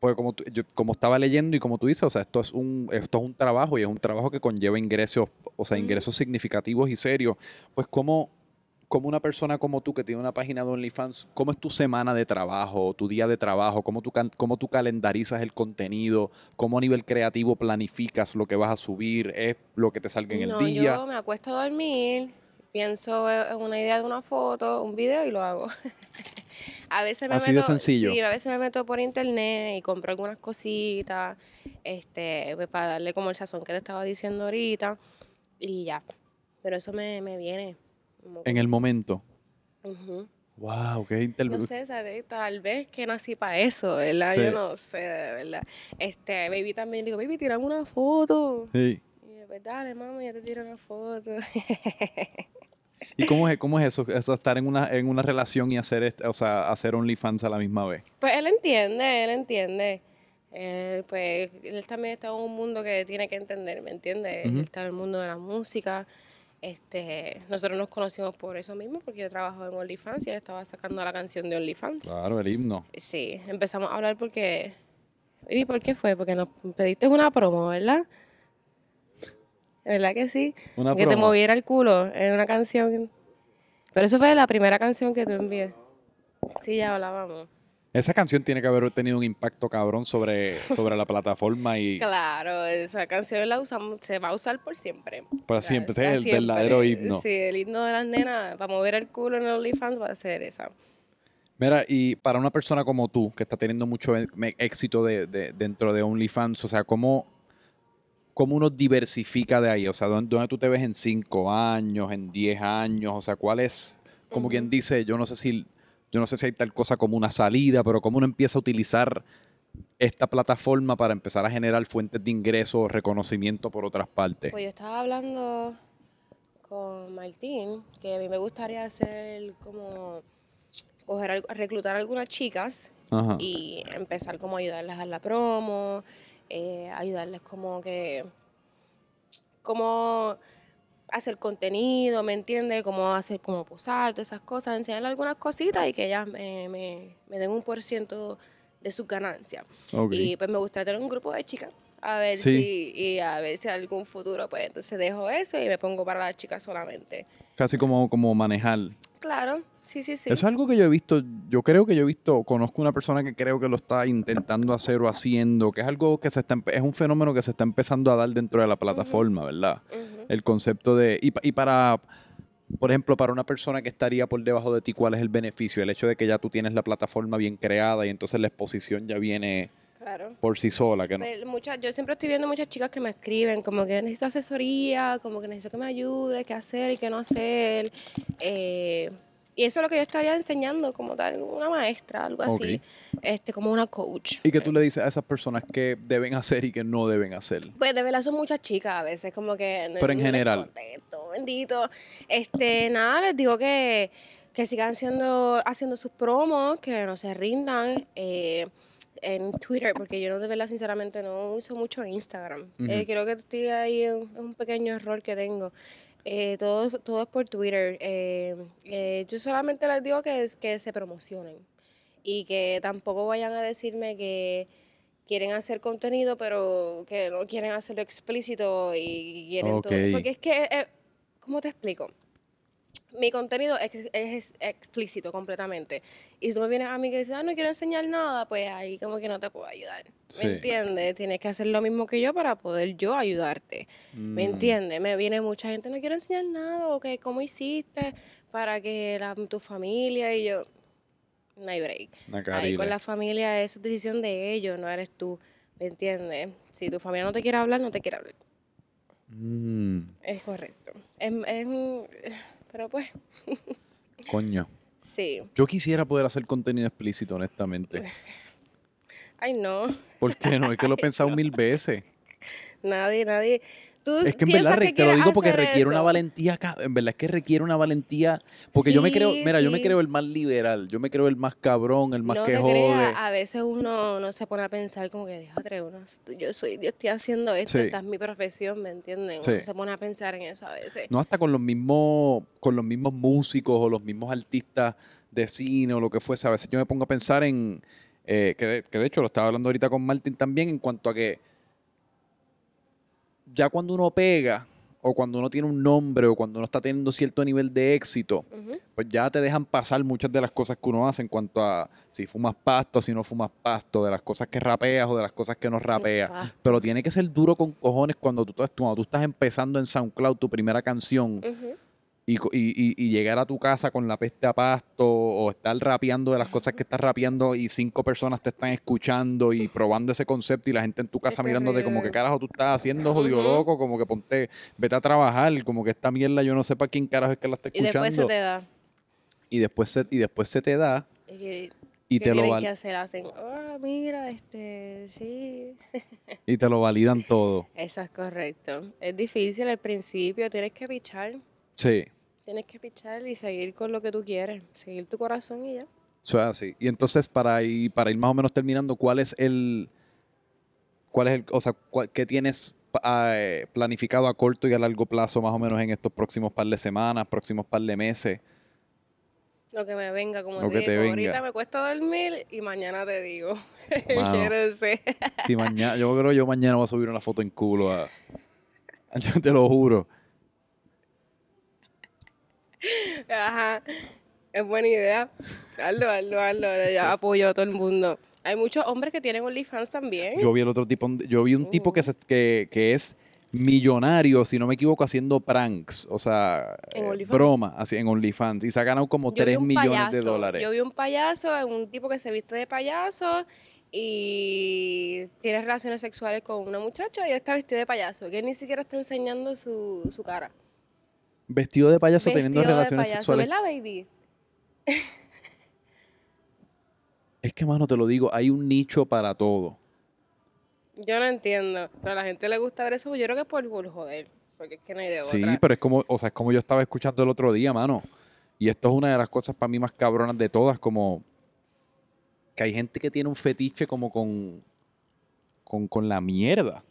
[SPEAKER 1] porque como, tú- yo, como estaba leyendo y como tú dices, o sea, esto es, un, esto es un trabajo y es un trabajo que conlleva ingresos, o sea, ingresos significativos y serios. Pues, ¿cómo, como una persona como tú que tiene una página de OnlyFans, ¿cómo es tu semana de trabajo, tu día de trabajo? ¿Cómo tú, cómo tú calendarizas el contenido? ¿Cómo a nivel creativo planificas lo que vas a subir? ¿Es lo que te salga en el
[SPEAKER 2] No,
[SPEAKER 1] día?
[SPEAKER 2] yo me acuesto a dormir, pienso en una idea de una foto, un video y lo hago. a veces me
[SPEAKER 1] Así de
[SPEAKER 2] meto,
[SPEAKER 1] sencillo.
[SPEAKER 2] Sí, a veces me meto por internet y compro algunas cositas, este, pues, para darle como el sazón que te estaba diciendo ahorita y ya. Pero eso me, me viene. como
[SPEAKER 1] En el momento.
[SPEAKER 2] Ujú.
[SPEAKER 1] Wow, qué inter-
[SPEAKER 2] No sé, ¿sabes? Tal vez que nací para eso, ¿verdad?
[SPEAKER 1] Sí.
[SPEAKER 2] Yo no sé, de verdad. Este, baby también digo, baby, tirame una foto.
[SPEAKER 1] Sí.
[SPEAKER 2] Y yo, pues dale, mami, ya te tiro una foto.
[SPEAKER 1] ¿Y cómo es, cómo es eso, eso estar en una, en una relación y hacer, este- o sea, hacer OnlyFans a la misma vez?
[SPEAKER 2] Pues él entiende, él entiende. Él, pues él también está en un mundo que tiene que entender, ¿me entiendes? Él está en el mundo de la música. Este, nosotros nos conocimos por eso mismo, porque yo trabajo en OnlyFans y él estaba sacando la canción de OnlyFans.
[SPEAKER 1] Claro, el himno.
[SPEAKER 2] Sí, empezamos a hablar porque... ¿Y por qué fue? Porque nos pediste una promo, ¿verdad? ¿Verdad que sí?
[SPEAKER 1] Una
[SPEAKER 2] que te moviera el culo en una canción. Pero eso fue la primera canción que tú envié. Sí, ya hablábamos.
[SPEAKER 1] Esa canción tiene que haber tenido un impacto cabrón sobre, sobre la plataforma y
[SPEAKER 2] Claro, esa canción la usamos, se va a usar por siempre.
[SPEAKER 1] para siempre. Ese es el
[SPEAKER 2] siempre.
[SPEAKER 1] verdadero himno.
[SPEAKER 2] Sí, el himno de las nenas, para mover el culo en el OnlyFans va a ser esa.
[SPEAKER 1] Mira, y para una persona como tú, que está teniendo mucho e- éxito de, de- dentro de OnlyFans, o sea, ¿cómo, ¿cómo uno diversifica de ahí? O sea, ¿dónde, dónde tú te ves en cinco años, en 10 años? O sea, ¿cuál es, como quien dice, yo no sé si, yo no sé si hay tal cosa como una salida, pero cómo uno empieza a utilizar esta plataforma para empezar a generar fuentes de ingresos, reconocimiento por otras partes?
[SPEAKER 2] Pues yo estaba hablando con Martín, que a mí me gustaría hacer como, coger, reclutar algunas chicas
[SPEAKER 1] Ajá.
[SPEAKER 2] y empezar como a ayudarles a la promo, eh, ayudarles como que, como hacer contenido, ¿me entiendes? Cómo hacer, como posar, todas esas cosas, enseñarles algunas cositas y que ellas me, me, me den un por ciento de sus ganancias.
[SPEAKER 1] Ok.
[SPEAKER 2] Y pues me gustaría tener un grupo de chicas. A ver
[SPEAKER 1] Sí.
[SPEAKER 2] si, y a ver si algún futuro, pues entonces dejo eso y me pongo para las chicas solamente.
[SPEAKER 1] Casi como, como manejar.
[SPEAKER 2] Claro, sí, sí, sí.
[SPEAKER 1] Eso es algo que yo he visto, yo creo que yo he visto, conozco una persona que creo que lo está intentando hacer o haciendo, que es algo que se está, es un fenómeno que se está empezando a dar dentro de la plataforma, ¿verdad? El concepto de, y, y para, por ejemplo, para una persona que estaría por debajo de ti, ¿cuál es el beneficio? El hecho de que ya tú tienes la plataforma bien creada y entonces la exposición ya viene
[SPEAKER 2] Claro.
[SPEAKER 1] por sí sola, que no.
[SPEAKER 2] Pues, muchas, yo siempre estoy viendo muchas chicas que me escriben como que necesito asesoría, como que necesito que me ayude, qué hacer y qué no hacer. Eh, y eso es lo que yo estaría enseñando como tal, una maestra, algo así, este, como una coach.
[SPEAKER 1] Y que tú le dices a esas personas qué deben hacer y qué no deben hacer.
[SPEAKER 2] Pues de verdad son muchas chicas a veces, como que
[SPEAKER 1] Pero en general.
[SPEAKER 2] contesto, bendito. Este, nada, les digo que, que sigan haciendo, haciendo sus promos, que no se rindan eh, en Twitter, porque yo no de verdad sinceramente no uso mucho Instagram. Eh, creo que estoy ahí un pequeño error que tengo. Eh, todo, todo es por Twitter. Eh, eh, yo solamente les digo que, es- que se promocionen y que tampoco vayan a decirme que quieren hacer contenido, pero que no quieren hacerlo explícito y quieren todo. Porque es que, eh, ¿cómo te explico? Mi contenido es, es explícito completamente. Y si tú me vienes a mí que dices, ah, no quiero enseñar nada, pues ahí como que no te puedo ayudar.
[SPEAKER 1] Sí.
[SPEAKER 2] ¿Me entiendes? Tienes que hacer lo mismo que yo para poder yo ayudarte. ¿Me
[SPEAKER 1] Mm,
[SPEAKER 2] entiendes? Me viene mucha gente, no quiero enseñar nada, o que cómo hiciste para que la- tu familia y yo... No hay break. Ahí con la familia es decisión de ellos, no eres tú. ¿Me entiendes? Si tu familia no te quiere hablar, no te quiere hablar.
[SPEAKER 1] Mm,
[SPEAKER 2] Es correcto. Es, pero pues,
[SPEAKER 1] coño.
[SPEAKER 2] sí.
[SPEAKER 1] Yo quisiera poder hacer contenido explícito, honestamente.
[SPEAKER 2] Ay, no.
[SPEAKER 1] ¿Por qué no? Es que lo he pensado mil veces.
[SPEAKER 2] Nadie, nadie. Tú
[SPEAKER 1] Es que en verdad
[SPEAKER 2] que
[SPEAKER 1] te lo digo porque requiere una valentía, en verdad es que requiere una valentía, porque yo me creo,
[SPEAKER 2] Sí,
[SPEAKER 1] mira, yo me creo el más liberal, yo me creo el más cabrón, el más
[SPEAKER 2] no
[SPEAKER 1] que jode.
[SPEAKER 2] a veces uno no se pone a pensar como que, déjate, uno, yo soy, yo estoy haciendo esto,
[SPEAKER 1] Sí.
[SPEAKER 2] esta es mi profesión, ¿me entienden? Uno se pone a pensar en eso a veces.
[SPEAKER 1] No hasta con los mismos, con los mismos músicos o los mismos artistas de cine o lo que fuese. A veces yo me pongo a pensar en, eh, que, de, que de hecho lo estaba hablando ahorita con Martin también, en cuanto a que ya cuando uno pega o cuando uno tiene un nombre o cuando uno está teniendo cierto nivel de éxito, pues ya te dejan pasar muchas de las cosas que uno hace en cuanto a si fumas pasto, si no fumas pasto, de las cosas que rapeas o de las cosas que no rapeas. Pero tiene que ser duro con cojones cuando tú, cuando tú estás empezando en SoundCloud tu primera canción y- y- y llegar a tu casa con la peste a pasto o estar rapeando de las cosas que estás rapeando y cinco personas te están escuchando y probando ese concepto y la gente en tu casa
[SPEAKER 2] Es
[SPEAKER 1] mirándote como que carajo tú estás haciendo jodido loco, como que ponte, vete a trabajar, como que esta mierda yo no sé para quién carajo es que la está
[SPEAKER 2] Y después se
[SPEAKER 1] escuchando
[SPEAKER 2] te da.
[SPEAKER 1] y después se, y después se te da
[SPEAKER 2] Y, que-
[SPEAKER 1] y
[SPEAKER 2] ¿qué
[SPEAKER 1] te lo
[SPEAKER 2] tienen
[SPEAKER 1] val-
[SPEAKER 2] que hacer? Hacen, ah, mira, este, sí.
[SPEAKER 1] y te lo validan todo.
[SPEAKER 2] Eso es correcto. Es difícil al principio, tienes que pichar.
[SPEAKER 1] Sí.
[SPEAKER 2] Tienes que pichar y seguir con lo que tú quieres. Seguir tu corazón y ya.
[SPEAKER 1] Eso es así. Y entonces, para ir, para ir más o menos terminando, ¿cuál es el. ¿Cuál es el. O sea, cuál- qué tienes pa- eh, planificado a corto y a largo plazo, más o menos en estos próximos par de semanas, próximos par de meses?
[SPEAKER 2] Lo que me venga, como te
[SPEAKER 1] te
[SPEAKER 2] digo. Ahorita me cuesta dormir y mañana te digo. No sé.
[SPEAKER 1] Si mañana, yo creo que yo mañana voy a subir una foto en culo a. Yo te lo juro.
[SPEAKER 2] Ajá. Es buena idea. Hazlo, hazlo, hazlo. Ya apoyo a todo el mundo. Hay muchos hombres que tienen OnlyFans también.
[SPEAKER 1] Yo vi el otro tipo, yo vi un tipo que,
[SPEAKER 2] Uh.
[SPEAKER 1] se- que, que es millonario, si no me equivoco, haciendo pranks, o sea,
[SPEAKER 2] ¿En
[SPEAKER 1] eh, broma, así en OnlyFans, y se ha ganado como
[SPEAKER 2] Yo vi
[SPEAKER 1] 3
[SPEAKER 2] un
[SPEAKER 1] millones de dólares.
[SPEAKER 2] Yo vi un payaso, un tipo que se viste de payaso y tiene relaciones sexuales con una muchacha y está vestido de payaso, que él ni siquiera está enseñando su, su cara.
[SPEAKER 1] Vestido de payaso teniendo
[SPEAKER 2] Vestido de
[SPEAKER 1] relaciones
[SPEAKER 2] payaso,
[SPEAKER 1] sexuales.
[SPEAKER 2] ¿verdad, baby?
[SPEAKER 1] Es que, mano, te lo digo, hay un nicho para todo.
[SPEAKER 2] Yo no entiendo, pero a la gente le gusta ver eso, yo creo que es por, por joder, porque es que no hay de
[SPEAKER 1] Sí,
[SPEAKER 2] otra.
[SPEAKER 1] pero es como, o sea, es como yo estaba escuchando el otro día, mano. Y esto es una de las cosas para mí más cabronas de todas, como que hay gente que tiene un fetiche como con, con, con la mierda.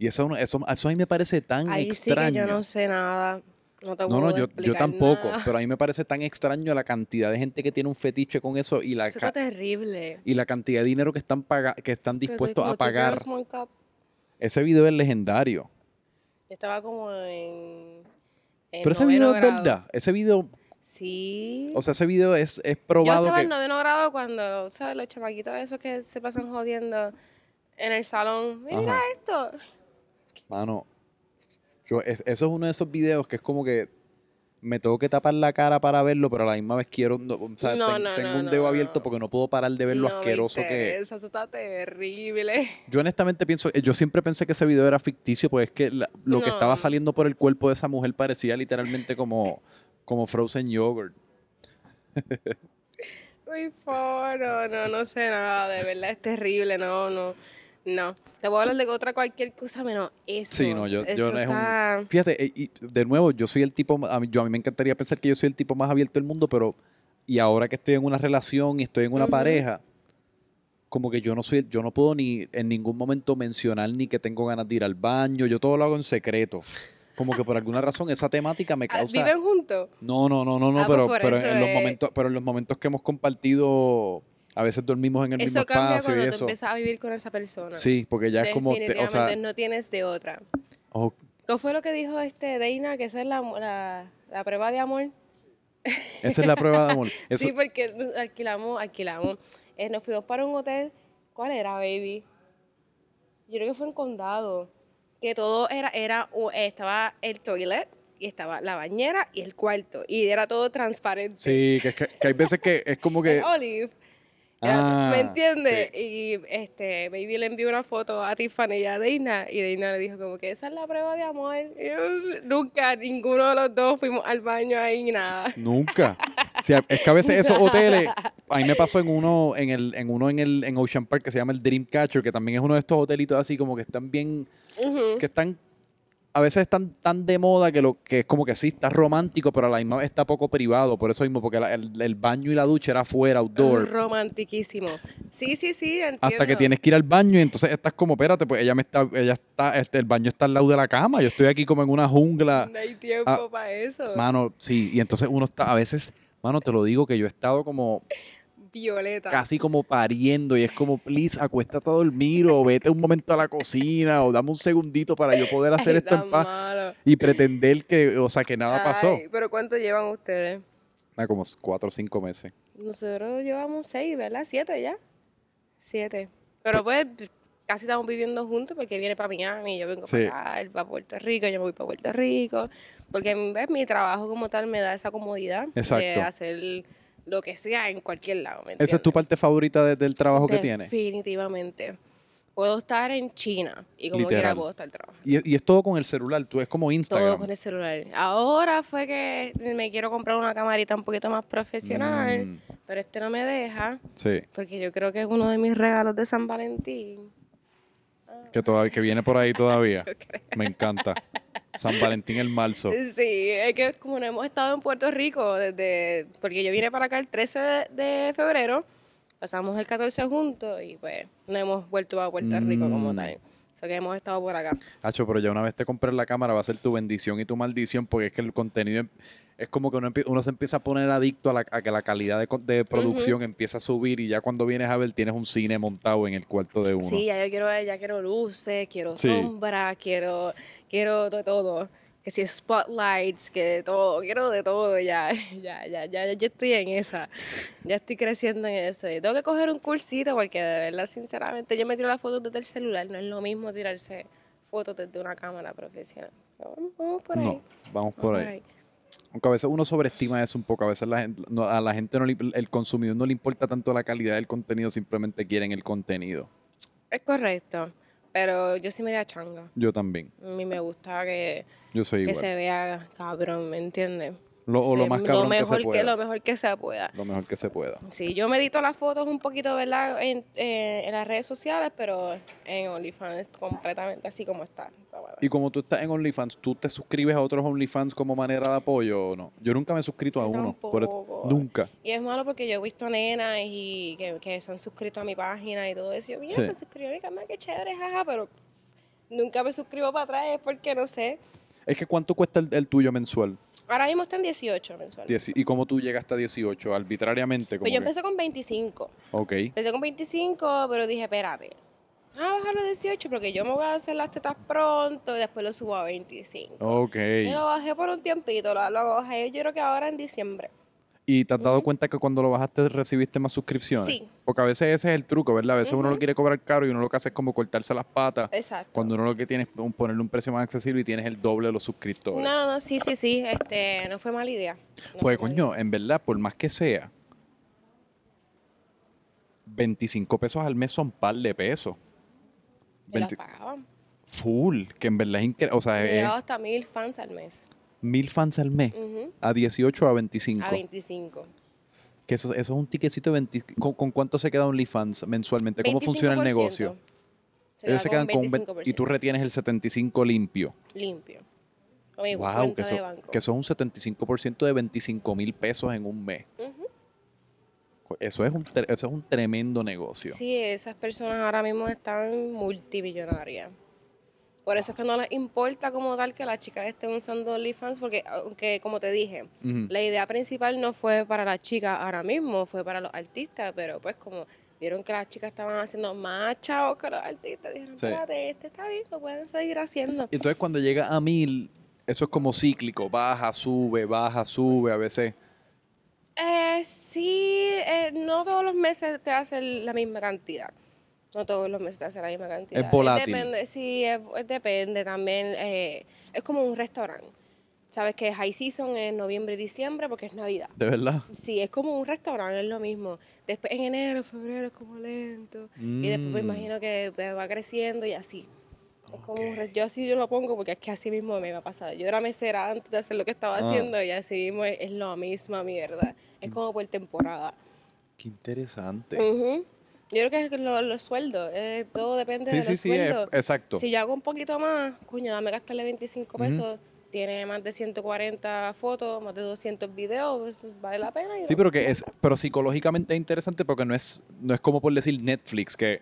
[SPEAKER 1] Y eso, eso, eso a mí me parece tan
[SPEAKER 2] Ahí sí que
[SPEAKER 1] extraño.
[SPEAKER 2] yo no sé nada, no te
[SPEAKER 1] No, no, yo, yo tampoco,
[SPEAKER 2] nada.
[SPEAKER 1] pero a mí me parece tan extraño la cantidad de gente que tiene un fetiche con eso y la,
[SPEAKER 2] Eso está terrible.
[SPEAKER 1] y la cantidad de dinero que están, paga- que están dispuestos a pagar. Ese video es legendario.
[SPEAKER 2] Yo estaba como en. en
[SPEAKER 1] Pero ese video es
[SPEAKER 2] grado.
[SPEAKER 1] verdad. Ese video,
[SPEAKER 2] Sí.
[SPEAKER 1] o sea, ese video es, es
[SPEAKER 2] Yo
[SPEAKER 1] probado
[SPEAKER 2] estaba
[SPEAKER 1] que...
[SPEAKER 2] en noveno grado cuando, ¿sabes? Los chamaquitos esos que se pasan jodiendo en el salón. Mira
[SPEAKER 1] Ajá.
[SPEAKER 2] esto.
[SPEAKER 1] Mano, yo, es- eso es uno de esos videos que es como que me tengo que tapar la cara para verlo, pero a la misma vez quiero, no, o sea,
[SPEAKER 2] No,
[SPEAKER 1] ten-
[SPEAKER 2] no,
[SPEAKER 1] tengo
[SPEAKER 2] no,
[SPEAKER 1] un dedo
[SPEAKER 2] no.
[SPEAKER 1] abierto porque no puedo parar de ver lo asqueroso que es.
[SPEAKER 2] Eso está terrible.
[SPEAKER 1] Yo honestamente pienso, eh, yo siempre pensé que ese video era ficticio, pues es que la- lo que estaba saliendo por el cuerpo de esa mujer parecía literalmente como, como frozen yogurt.
[SPEAKER 2] Uy, po, no, no, no sé nada. De verdad es terrible. No, no, no. Te voy a hablar de otra cualquier cosa menos eso.
[SPEAKER 1] Sí, no, yo- no es un-. Fíjate, eh, y de nuevo, yo soy el tipo, a mí, yo, a mí me encantaría pensar que yo soy el tipo más abierto del mundo, pero y ahora que estoy en una relación y estoy en una pareja, como que yo no soy, yo no puedo ni en ningún momento mencionar ni que tengo ganas de ir al baño, yo todo lo hago en secreto. Como que por alguna razón esa temática me
[SPEAKER 2] Ah,
[SPEAKER 1] causa...
[SPEAKER 2] ¿Viven juntos?
[SPEAKER 1] No, no, no, no, no,
[SPEAKER 2] Ah, pues
[SPEAKER 1] pero, pero en los momentos, pero en los momentos que hemos compartido, a veces dormimos en el mismo
[SPEAKER 2] Eso cambia
[SPEAKER 1] espacio y
[SPEAKER 2] cuando tú
[SPEAKER 1] eso.
[SPEAKER 2] empiezas a vivir con esa persona.
[SPEAKER 1] Sí, porque ya es como, te- o sea,
[SPEAKER 2] no tienes de otra.
[SPEAKER 1] oh,
[SPEAKER 2] ¿Qué fue lo que dijo este Deina? Que esa es la, la, la prueba de amor.
[SPEAKER 1] Esa es la prueba de amor. Eso,
[SPEAKER 2] Sí, porque alquilamos, alquilamos. Eh, nos fuimos para un hotel. ¿Cuál era, baby? Yo creo que fue en Condado. Que todo era, era, eh, estaba el toilet y estaba la bañera y el cuarto. Y era todo transparente.
[SPEAKER 1] sí, que, es que, que hay veces que es como que...
[SPEAKER 2] Olive.
[SPEAKER 1] Ah,
[SPEAKER 2] ¿Me entiendes?
[SPEAKER 1] sí.
[SPEAKER 2] Y este, Baby le envió una foto a Tiffany y a Deina, y Deina le dijo como que esa es la prueba de amor. Yo, nunca, ninguno de los dos fuimos al baño ahí ni nada.
[SPEAKER 1] Nunca. O sea, es que a veces esos hoteles, a mí me pasó en uno en el en uno en el en Ocean Park que se llama el Dreamcatcher, que también es uno de estos hotelitos así como que están bien que están a veces están tan de moda que lo que es como que sí está romántico, pero a la misma vez está poco privado, por eso mismo porque la- el, el baño y la ducha era afuera, outdoor.
[SPEAKER 2] Romantiquísimo. Sí, sí, sí, entiendo.
[SPEAKER 1] Hasta que tienes que ir al baño y entonces estás como, espérate, pues ella me está, ella está, este, el baño está al lado de la cama, yo estoy aquí como en una jungla.
[SPEAKER 2] No hay tiempo
[SPEAKER 1] Ah,
[SPEAKER 2] para eso.
[SPEAKER 1] Mano, sí, y entonces uno está, a veces, mano, te lo digo que yo he estado como
[SPEAKER 2] Violeta.
[SPEAKER 1] casi como pariendo y es como, please, acuéstate a dormir o vete un momento a la cocina o dame un segundito para yo poder hacer
[SPEAKER 2] Ay,
[SPEAKER 1] esto en paz
[SPEAKER 2] malo.
[SPEAKER 1] y pretender que, o sea, que nada pasó.
[SPEAKER 2] Pero ¿cuánto llevan ustedes?
[SPEAKER 1] Ah, como cuatro o cinco meses.
[SPEAKER 2] Nosotros llevamos seis, ¿verdad? Siete ya. Siete. Pero pues casi estamos viviendo juntos porque viene para Miami, yo vengo
[SPEAKER 1] Sí.
[SPEAKER 2] para acá, él va a Puerto Rico, yo me voy para Puerto Rico. Porque ¿ves? mi trabajo como tal me da esa comodidad de hacer lo que sea en cualquier lado. ¿me
[SPEAKER 1] ¿Esa es tu parte favorita de- del trabajo que tienes?
[SPEAKER 2] Definitivamente. Puedo estar en China y como
[SPEAKER 1] Literal.
[SPEAKER 2] quiera puedo estar trabajando.
[SPEAKER 1] Y, y es todo con el celular, tú es como Instagram.
[SPEAKER 2] Todo con el celular. Ahora fue que me quiero comprar una camarita un poquito más profesional,
[SPEAKER 1] Mm,
[SPEAKER 2] pero este no me deja,
[SPEAKER 1] sí,
[SPEAKER 2] porque yo creo que es uno de mis regalos de San Valentín.
[SPEAKER 1] que, todavía, que viene por ahí todavía.
[SPEAKER 2] Yo creo.
[SPEAKER 1] Me encanta. San Valentín el marzo.
[SPEAKER 2] Sí, es que como no hemos estado en Puerto Rico desde, porque yo vine para acá el 13 de, de febrero, pasamos el 14 juntos y pues no hemos vuelto a Puerto Rico como
[SPEAKER 1] Mm.
[SPEAKER 2] tal. O sea que hemos estado por acá.
[SPEAKER 1] Hacho, pero ya una vez te compré la cámara va a ser tu bendición y tu maldición porque es que el contenido em- es como que uno, uno se empieza a poner adicto a, la- a que la calidad de, de producción empieza a subir y ya cuando vienes a ver tienes un cine montado en el cuarto de uno.
[SPEAKER 2] Sí, ya yo quiero, ya quiero luces, quiero
[SPEAKER 1] Sí.
[SPEAKER 2] sombra, quiero, quiero de todo. Que si spotlights, que de todo, quiero de todo ya, ya, ya, ya, ya estoy en esa, ya estoy creciendo en eso. Y tengo que coger un cursito porque de verdad, sinceramente, yo me tiro las fotos desde el celular, no es lo mismo tirarse fotos desde una cámara profesional. Vamos, vamos por ahí.
[SPEAKER 1] No, vamos
[SPEAKER 2] vamos
[SPEAKER 1] por ahí. Aunque a veces uno sobreestima eso un poco, a veces la gente, no- a la gente no le- el consumidor no le importa tanto la calidad del contenido, simplemente quieren el contenido.
[SPEAKER 2] Es correcto, pero yo sí me da changa.
[SPEAKER 1] Yo también,
[SPEAKER 2] A mí me gusta que,
[SPEAKER 1] yo soy
[SPEAKER 2] que
[SPEAKER 1] igual.
[SPEAKER 2] se vea cabrón, ¿me entiendes?
[SPEAKER 1] Lo, o lo más cabrón
[SPEAKER 2] mejor
[SPEAKER 1] que se pueda.
[SPEAKER 2] lo mejor que se pueda.
[SPEAKER 1] Lo mejor que se pueda.
[SPEAKER 2] Sí, yo medito las fotos un poquito, ¿verdad? En, eh, en las redes sociales, pero en OnlyFans completamente así como está.
[SPEAKER 1] Y como tú estás en OnlyFans, ¿tú te suscribes a otros OnlyFans como manera de apoyo o no? Yo nunca me he suscrito a
[SPEAKER 2] Yo
[SPEAKER 1] uno. por nunca.
[SPEAKER 2] Y es malo porque yo he visto nenas y que, que se han suscrito a mi página y todo eso. Y yo, mira,
[SPEAKER 1] Sí.
[SPEAKER 2] se suscribió a mi canal, qué chévere, jaja, pero nunca me suscribo para atrás, es porque no sé.
[SPEAKER 1] Es que ¿cuánto cuesta el, el tuyo mensual?
[SPEAKER 2] Ahora mismo está en 18 mensuales.
[SPEAKER 1] ¿Y cómo tú llegaste a 18? ¿Arbitrariamente? Como
[SPEAKER 2] Pues yo
[SPEAKER 1] que-
[SPEAKER 2] empecé con 25.
[SPEAKER 1] Ok.
[SPEAKER 2] Empecé con 25, pero dije, espérate, vamos a bajarlo a 18 porque yo me voy a hacer las tetas pronto y después lo subo a 25.
[SPEAKER 1] Ok.
[SPEAKER 2] Y lo bajé por un tiempito, lo, lo bajé yo creo que ahora en diciembre.
[SPEAKER 1] ¿Y te has dado cuenta que cuando lo bajaste recibiste más suscripciones?
[SPEAKER 2] Sí.
[SPEAKER 1] Porque a veces ese es el truco, ¿verdad? A veces uno lo quiere cobrar caro y uno lo que hace es como cortarse las patas.
[SPEAKER 2] Exacto.
[SPEAKER 1] Cuando uno lo que tiene es ponerle un precio más accesible y tienes el doble de los suscriptores.
[SPEAKER 2] No, no, sí, sí, sí, este, no fue mala idea. No
[SPEAKER 1] Pues coño, en verdad, por más que sea, 25 pesos al mes son par de pesos.
[SPEAKER 2] Me
[SPEAKER 1] 20
[SPEAKER 2] las pagaban.
[SPEAKER 1] full, que en verdad es increíble. O sea, es
[SPEAKER 2] hasta mil fans al mes.
[SPEAKER 1] Mil fans al mes. A 18 o a 25.
[SPEAKER 2] A 25.
[SPEAKER 1] Que eso, eso es un tiquecito de 20. ¿Con, con cuánto se queda OnlyFans mensualmente? ¿Cómo funciona el
[SPEAKER 2] 25%.
[SPEAKER 1] negocio?
[SPEAKER 2] Se
[SPEAKER 1] Ellos se
[SPEAKER 2] con
[SPEAKER 1] quedan con un 20 y tú
[SPEAKER 2] 25%
[SPEAKER 1] retienes el 75 limpio.
[SPEAKER 2] limpio. Con
[SPEAKER 1] Wow, que que eso es un 75% de 25 mil pesos en un mes. Eso es un, eso es un tremendo negocio.
[SPEAKER 2] Sí, esas personas ahora mismo están multimillonarias. Por eso es que no les importa como tal que las chicas estén usando OnlyFans, porque aunque como te dije, la idea principal no fue para las chicas ahora mismo, fue para los artistas, pero pues como vieron que las chicas estaban haciendo más chavos que los artistas, dijeron,
[SPEAKER 1] Sí.
[SPEAKER 2] espérate, este está bien, lo pueden seguir haciendo.
[SPEAKER 1] Y entonces cuando llega a mil, eso es como cíclico, baja, sube, baja, sube, a veces
[SPEAKER 2] Eh, sí, eh, no todos los meses te hacen la misma cantidad. No todos los meses te hacen la misma cantidad.
[SPEAKER 1] Es volátil.
[SPEAKER 2] Depende, sí, es- depende también. eh, es como un restaurante. Sabes que high season es noviembre y diciembre porque es Navidad.
[SPEAKER 1] ¿De verdad?
[SPEAKER 2] Sí, es como un restaurante, es lo mismo. Después en enero, febrero es como lento. Y después me
[SPEAKER 1] Mm.
[SPEAKER 2] imagino que va creciendo y así. Es como un re- yo así yo lo pongo porque es que así mismo me ha pasado. Yo era mesera antes de hacer lo que estaba
[SPEAKER 1] Ah.
[SPEAKER 2] haciendo y así mismo es, es la misma mierda.
[SPEAKER 1] Mm.
[SPEAKER 2] Es como por temporada.
[SPEAKER 1] Qué interesante.
[SPEAKER 2] Yo creo que es lo- los sueldos, eh, todo depende
[SPEAKER 1] Sí,
[SPEAKER 2] de
[SPEAKER 1] sí,
[SPEAKER 2] los
[SPEAKER 1] sí, es-
[SPEAKER 2] sueldos.
[SPEAKER 1] exacto.
[SPEAKER 2] Si yo hago un poquito más, coño, dame gastarle 25
[SPEAKER 1] Ujú.
[SPEAKER 2] pesos, tiene más de 140 fotos, más de 200 videos, pues, vale la pena. y
[SPEAKER 1] Sí,
[SPEAKER 2] no-
[SPEAKER 1] pero que es, pero psicológicamente es interesante porque no es, no es como por decir Netflix, que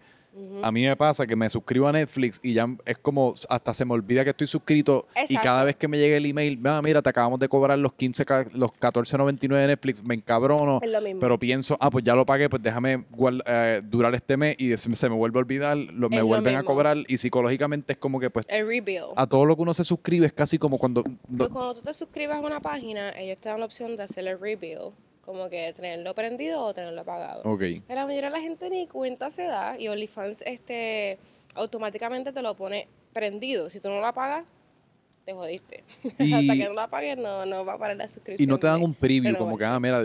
[SPEAKER 1] A mí me pasa que me suscribo a Netflix y ya es como hasta se me olvida que estoy suscrito y cada vez que me llega el email, ah, mira, te acabamos de cobrar los 15, ca- los 14.99 de Netflix, me encabrono,
[SPEAKER 2] Es lo mismo.
[SPEAKER 1] pero pienso, ah, pues ya lo pagué, pues déjame eh, durar este mes y se me vuelve a olvidar, lo- me
[SPEAKER 2] lo
[SPEAKER 1] vuelven a cobrar y psicológicamente es como que pues
[SPEAKER 2] el rebuild.
[SPEAKER 1] a todo lo que uno se suscribe es casi como cuando...
[SPEAKER 2] Pues cuando tú te suscribes a una página, ellos te dan la opción de hacer el rebuild, como que tenerlo prendido o tenerlo apagado.
[SPEAKER 1] Ok.
[SPEAKER 2] Pero la mayoría de la gente ni cuenta se da y OnlyFans este, automáticamente te lo pone prendido. Si tú no lo apagas, te jodiste.
[SPEAKER 1] Y-
[SPEAKER 2] Hasta que no lo apagues, no, no va a parar la suscripción.
[SPEAKER 1] Y no te dan un preview, como que, ah, mira,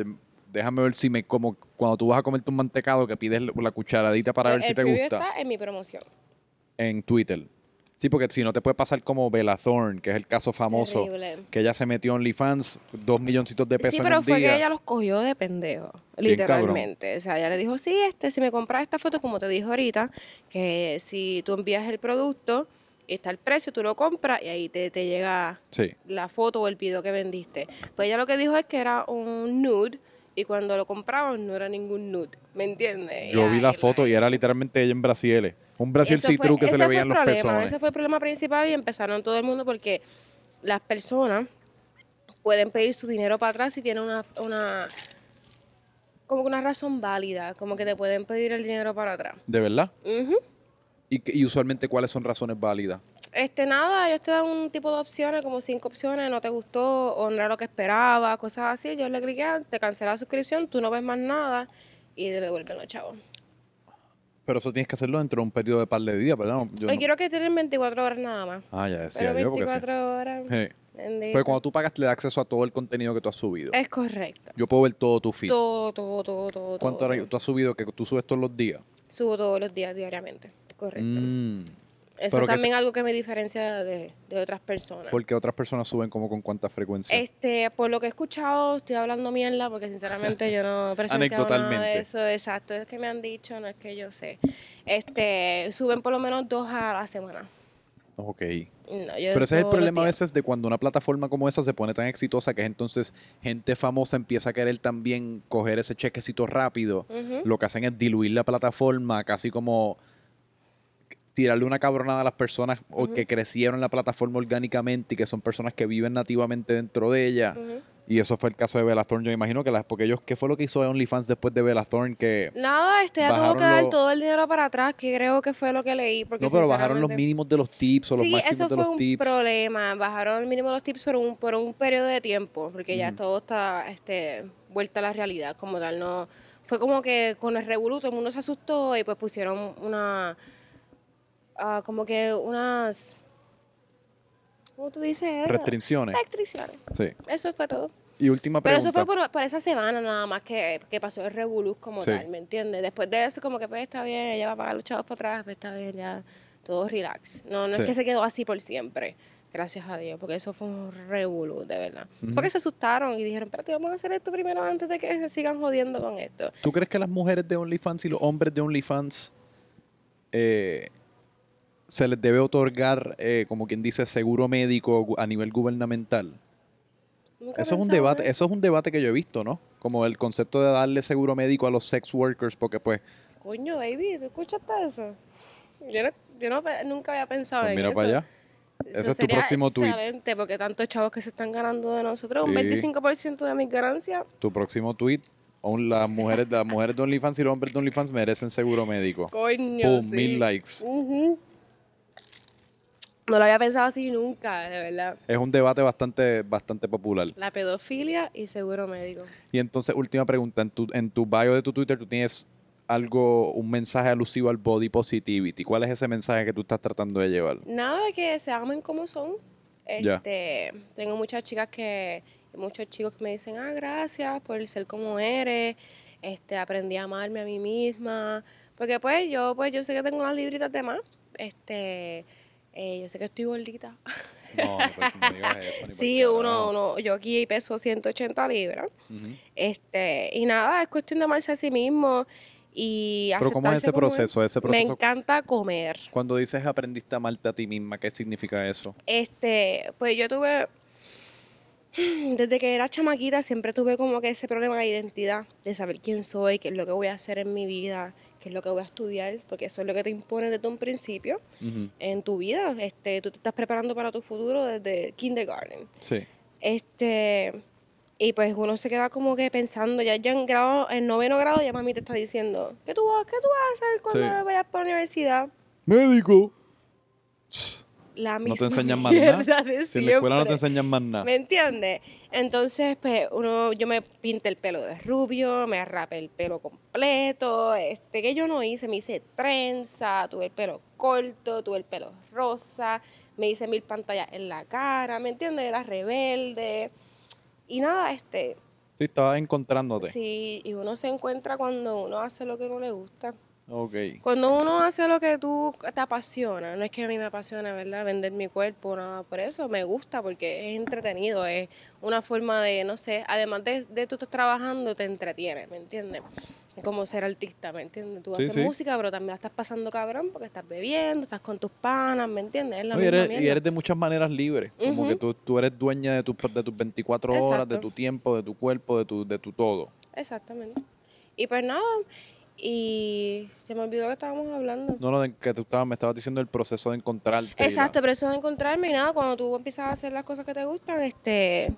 [SPEAKER 1] déjame ver si me, como cuando tú vas a comerte un mantecado que pides la cucharadita para
[SPEAKER 2] El-
[SPEAKER 1] ver si
[SPEAKER 2] el
[SPEAKER 1] te gusta
[SPEAKER 2] está en mi promoción.
[SPEAKER 1] en Twitter. Sí, porque si no te puede pasar como Bella Thorne, que es el caso famoso,
[SPEAKER 2] Terrible.
[SPEAKER 1] que ella se metió en OnlyFans, dos milloncitos de pesos
[SPEAKER 2] Sí,
[SPEAKER 1] en
[SPEAKER 2] pero
[SPEAKER 1] un
[SPEAKER 2] fue
[SPEAKER 1] día.
[SPEAKER 2] que ella los cogió de pendejo,
[SPEAKER 1] Bien cabrón.
[SPEAKER 2] literalmente. O sea, ella le dijo, sí, este, si me compras esta foto, como te dije ahorita, que si tú envías el producto está el precio, tú lo compras y ahí te, te llega
[SPEAKER 1] Sí.
[SPEAKER 2] la foto o el video que vendiste. Pues ella lo que dijo es que era un nude y cuando lo compraban no era ningún nude, ¿me entiendes?
[SPEAKER 1] Yo vi la foto y era literalmente ella en Brasil. Un Brasil
[SPEAKER 2] Eso fue-
[SPEAKER 1] que se le veían los
[SPEAKER 2] problema,
[SPEAKER 1] pezones.
[SPEAKER 2] Ese fue el problema principal y empezaron todo el mundo porque las personas pueden pedir su dinero para atrás si tienen una, una como que una razón válida, como que te pueden pedir el dinero para atrás.
[SPEAKER 1] ¿De verdad?
[SPEAKER 2] Ujú.
[SPEAKER 1] ¿Y, que- y usualmente cuáles son razones válidas?
[SPEAKER 2] Este, nada, ellos te dan un tipo de opciones, como cinco opciones, no te gustó, o no era lo que esperaba, cosas así. Yo le cliqué, te cancela la suscripción, tú no ves más nada y te devuelven los chavos.
[SPEAKER 1] Pero eso tienes que hacerlo dentro de un periodo de par de días, ¿verdad? Yo
[SPEAKER 2] Hoy
[SPEAKER 1] no-
[SPEAKER 2] quiero que tienen 24 horas nada más.
[SPEAKER 1] Ah, ya decía
[SPEAKER 2] Pero
[SPEAKER 1] yo, porque sí.
[SPEAKER 2] 24 horas.
[SPEAKER 1] Sí. Pues cuando tú pagas, te da acceso a todo el contenido que tú has subido.
[SPEAKER 2] Es correcto.
[SPEAKER 1] Yo puedo ver todo tu feed.
[SPEAKER 2] Todo, todo, todo, todo.
[SPEAKER 1] ¿Cuánto
[SPEAKER 2] todo.
[SPEAKER 1] tú has subido que tú subes todos los días?
[SPEAKER 2] Subo todos los días, diariamente. Correcto.
[SPEAKER 1] Mm.
[SPEAKER 2] Eso es
[SPEAKER 1] que
[SPEAKER 2] también algo que me diferencia de, de otras personas.
[SPEAKER 1] Porque otras personas suben como con cuánta frecuencia.
[SPEAKER 2] Este, por lo que he escuchado, estoy hablando mierda porque sinceramente yo no he presenciado nada de eso. Exacto, es que me han dicho, no es que yo sé. Este, suben por lo menos dos a la semana.
[SPEAKER 1] Ok.
[SPEAKER 2] No, yo
[SPEAKER 1] Pero ese es el problema a veces de cuando una plataforma como esa se pone tan exitosa que es entonces gente famosa empieza a querer también coger ese chequecito rápido. Lo que hacen es diluir la plataforma, casi como tirarle una cabronada a las personas o
[SPEAKER 2] Ujú.
[SPEAKER 1] que crecieron en la plataforma orgánicamente y que son personas que viven nativamente dentro de ella.
[SPEAKER 2] Ujú.
[SPEAKER 1] Y eso fue el caso de Bella Thorne. Yo imagino que las, porque ellos, ¿qué fue lo que hizo OnlyFans después de Bella Thorne? Que
[SPEAKER 2] Nada, este ya tuvo que dar todo el dinero para atrás, que creo que fue lo que leí. Porque
[SPEAKER 1] no, pero bajaron los mínimos de los tips o los
[SPEAKER 2] sí,
[SPEAKER 1] máximos
[SPEAKER 2] eso
[SPEAKER 1] de
[SPEAKER 2] fue
[SPEAKER 1] los
[SPEAKER 2] un
[SPEAKER 1] tips.
[SPEAKER 2] problema. Bajaron el mínimo de los tips por un, por un periodo de tiempo, porque ya todo está este, vuelta a la realidad como tal. No, fue como que con el revolú todo el mundo se asustó y pues pusieron una, ah, como que unas, ¿cómo tú dices?
[SPEAKER 1] Restricciones.
[SPEAKER 2] Restricciones.
[SPEAKER 1] Sí.
[SPEAKER 2] Eso fue todo.
[SPEAKER 1] Y última
[SPEAKER 2] Pero
[SPEAKER 1] pregunta.
[SPEAKER 2] eso fue por, por esa semana nada más que, que pasó el revolú como
[SPEAKER 1] Sí.
[SPEAKER 2] tal, ¿me entiendes? Después de eso como que pues está bien, ella va a pagar los chavos para atrás, pues está bien, ya todo relax. No, no
[SPEAKER 1] Sí.
[SPEAKER 2] es que se quedó así por siempre, gracias a Dios, porque eso fue un revolú, de verdad.
[SPEAKER 1] Ujú.
[SPEAKER 2] Fue que se asustaron y dijeron, espérate, vamos a hacer esto primero antes de que se sigan jodiendo con esto.
[SPEAKER 1] ¿Tú crees que las mujeres de OnlyFans y los hombres de OnlyFans eh, se les debe otorgar, eh, como quien dice, seguro médico a nivel gubernamental?
[SPEAKER 2] Nunca
[SPEAKER 1] Eso es un debate, eso es un debate que yo he visto, ¿no? Como el concepto de darle seguro médico a los sex workers, porque pues,
[SPEAKER 2] Coño, baby, ¿tú escuchaste eso? Yo, no, yo no pe- nunca había pensado
[SPEAKER 1] pues
[SPEAKER 2] en
[SPEAKER 1] mira
[SPEAKER 2] eso.
[SPEAKER 1] para allá.
[SPEAKER 2] Eso
[SPEAKER 1] Ese es tu próximo tweet.
[SPEAKER 2] excelente, porque tantos chavos que se están ganando de nosotros, un
[SPEAKER 1] Sí.
[SPEAKER 2] 25% de mis ganancias.
[SPEAKER 1] Tu próximo tweet, las mujeres, las mujeres de OnlyFans y los hombres de OnlyFans merecen seguro médico.
[SPEAKER 2] Coño, sí.
[SPEAKER 1] mil likes.
[SPEAKER 2] Ujú. No lo había pensado así nunca, de verdad.
[SPEAKER 1] Es un debate bastante, bastante popular.
[SPEAKER 2] La pedofilia y seguro médico.
[SPEAKER 1] Y entonces, última pregunta, en tu, en tu bio de tu Twitter tú tienes algo, un mensaje alusivo al body positivity. ¿Cuál es ese mensaje que tú estás tratando de llevar?
[SPEAKER 2] Nada, que se amen como son. Este, Tengo muchas chicas que, muchos chicos que me dicen, ah, gracias por ser como eres. Este, aprendí a amarme a mí misma. Porque pues yo, pues yo sé que tengo unas libritas de más. Este, eh, yo sé que estoy gordita.
[SPEAKER 1] No, pues, no digas eso. ni
[SPEAKER 2] Sí, uno, uno, yo aquí peso 180 libras.
[SPEAKER 1] Ujú.
[SPEAKER 2] Este, y nada, es cuestión de amarse a sí mismo y
[SPEAKER 1] Pero ¿cómo es ese proceso? Ese
[SPEAKER 2] Me
[SPEAKER 1] proceso
[SPEAKER 2] encanta comer.
[SPEAKER 1] cuando dices aprendiste a amarte a ti misma, ¿qué significa eso?
[SPEAKER 2] Este, pues yo tuve, desde que era chamaquita, siempre tuve como que ese problema de identidad, de saber quién soy, qué es lo que voy a hacer en mi vida, qué es lo que voy a estudiar, porque eso es lo que te impone desde un principio en tu vida. Este, tú te estás preparando para tu futuro desde kindergarten.
[SPEAKER 1] Sí.
[SPEAKER 2] Este, y pues uno se queda como que pensando, ya, ya en grado, en noveno grado ya mami te está diciendo, ¿qué tú, vas- qué tú vas a hacer cuando
[SPEAKER 1] Sí.
[SPEAKER 2] vayas para la universidad?
[SPEAKER 1] Médico.
[SPEAKER 2] La misma
[SPEAKER 1] No te enseñan más nada. Si en la escuela no te enseñan más nada.
[SPEAKER 2] ¿Me entiendes? Entonces, pues, uno, yo me pinté el pelo de rubio, me rapé el pelo completo, este, que yo no hice, me hice trenza, tuve el pelo corto, tuve el pelo rosa, me hice mil pantallas en la cara, ¿me entiendes? Era rebelde. Y nada, este,
[SPEAKER 1] Sí, estabas encontrándote.
[SPEAKER 2] sí, y uno se encuentra cuando uno hace lo que uno le gusta.
[SPEAKER 1] Ok.
[SPEAKER 2] Cuando uno hace lo que tú te apasiona, no es que a mí me apasiona, ¿verdad? Vender mi cuerpo, nada por eso, me gusta porque es entretenido, es una forma de, no sé, además de, de tú estás trabajando, te entretiene, ¿me entiendes? Es como ser artista, ¿me entiendes? Tú
[SPEAKER 1] Sí,
[SPEAKER 2] haces
[SPEAKER 1] sí.
[SPEAKER 2] música, pero también la estás pasando cabrón porque estás bebiendo, estás con tus panas, ¿me entiendes? Es la
[SPEAKER 1] No, y,
[SPEAKER 2] misma
[SPEAKER 1] eres, y eres de muchas maneras libre. Como que tú, tú eres dueña de, tus de tus 24 horas, de tu tiempo, de tu cuerpo, de tu, de tu todo.
[SPEAKER 2] Exactamente. Y pues nada, y se me olvidó que estábamos hablando.
[SPEAKER 1] No lo de que tú estabas, me estabas diciendo el proceso de encontrarte.
[SPEAKER 2] Exacto, pero eso de encontrarme y nada, cuando tú empiezas a hacer las cosas que te gustan, este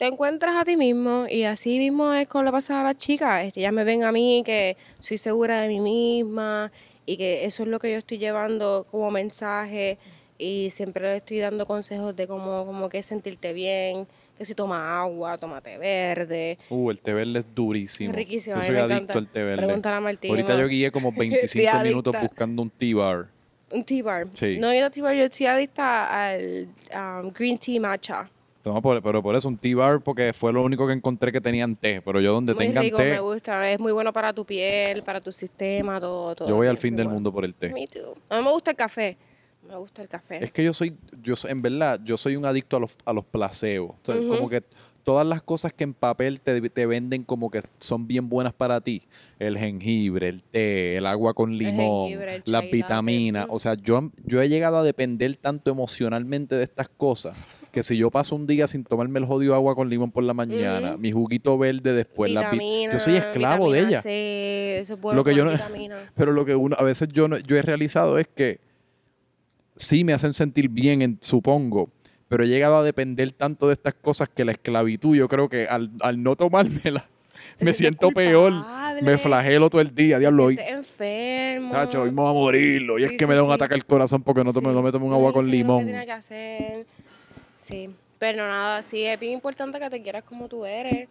[SPEAKER 2] te encuentras a ti mismo y así mismo es como le pasa a las chicas. Este, ellas me ven a mí que soy segura de mí misma y que eso es lo que yo estoy llevando como mensaje y siempre le estoy dando consejos de cómo, como que sentirte bien, que si toma agua, tómate verde.
[SPEAKER 1] Uh, el té verde es durísimo.
[SPEAKER 2] Riquísimo,
[SPEAKER 1] Yo soy adicto
[SPEAKER 2] encanta.
[SPEAKER 1] al té verde.
[SPEAKER 2] Pregúntale a Martín.
[SPEAKER 1] Ahorita yo guié como 25 minutos buscando un tea bar.
[SPEAKER 2] Un tea bar.
[SPEAKER 1] Sí.
[SPEAKER 2] No he ido a tea bar, yo estoy adicta al um, green tea matcha.
[SPEAKER 1] Toma por- pero por eso un tea bar porque fue lo único que encontré que tenían té. Pero yo donde
[SPEAKER 2] Muy
[SPEAKER 1] tengan
[SPEAKER 2] rico,
[SPEAKER 1] té,
[SPEAKER 2] me gusta. Es muy bueno para tu piel, para tu sistema, todo. todo
[SPEAKER 1] yo voy al fin del
[SPEAKER 2] bueno.
[SPEAKER 1] mundo por el té.
[SPEAKER 2] Me too. A mí me gusta el café. Me gusta el café.
[SPEAKER 1] Es que yo soy, yo en verdad, yo soy un adicto a los, a los placebos. O sea. Como que todas las cosas que en papel te, te venden como que son bien buenas para ti. El jengibre, el té, el agua con limón, las vitaminas. O sea, yo, yo he llegado a depender tanto emocionalmente de estas cosas que si yo paso un día sin tomarme el jodido agua con limón por la mañana, mi juguito verde después,
[SPEAKER 2] Vitamina,
[SPEAKER 1] yo soy esclavo de ella.
[SPEAKER 2] C, eso es bueno
[SPEAKER 1] Lo que yo
[SPEAKER 2] la
[SPEAKER 1] no-. Pero lo que uno, a veces yo, no- yo he realizado es que sí me hacen sentir bien, en- supongo, pero he llegado a depender tanto de estas cosas que la esclavitud, yo creo que al, al no tomármela, me siento peor. Me flagelo todo el día, diablo. Hoy,
[SPEAKER 2] enfermo.
[SPEAKER 1] Tacho, hoy me voy a morirlo. Y es
[SPEAKER 2] Sí,
[SPEAKER 1] que me da un
[SPEAKER 2] sí.
[SPEAKER 1] ataque al corazón porque no, tome, no me tomo un agua con
[SPEAKER 2] lo que
[SPEAKER 1] limón.
[SPEAKER 2] tenía que hacer. Sí, pero nada, sí, es bien importante que te quieras como tú eres.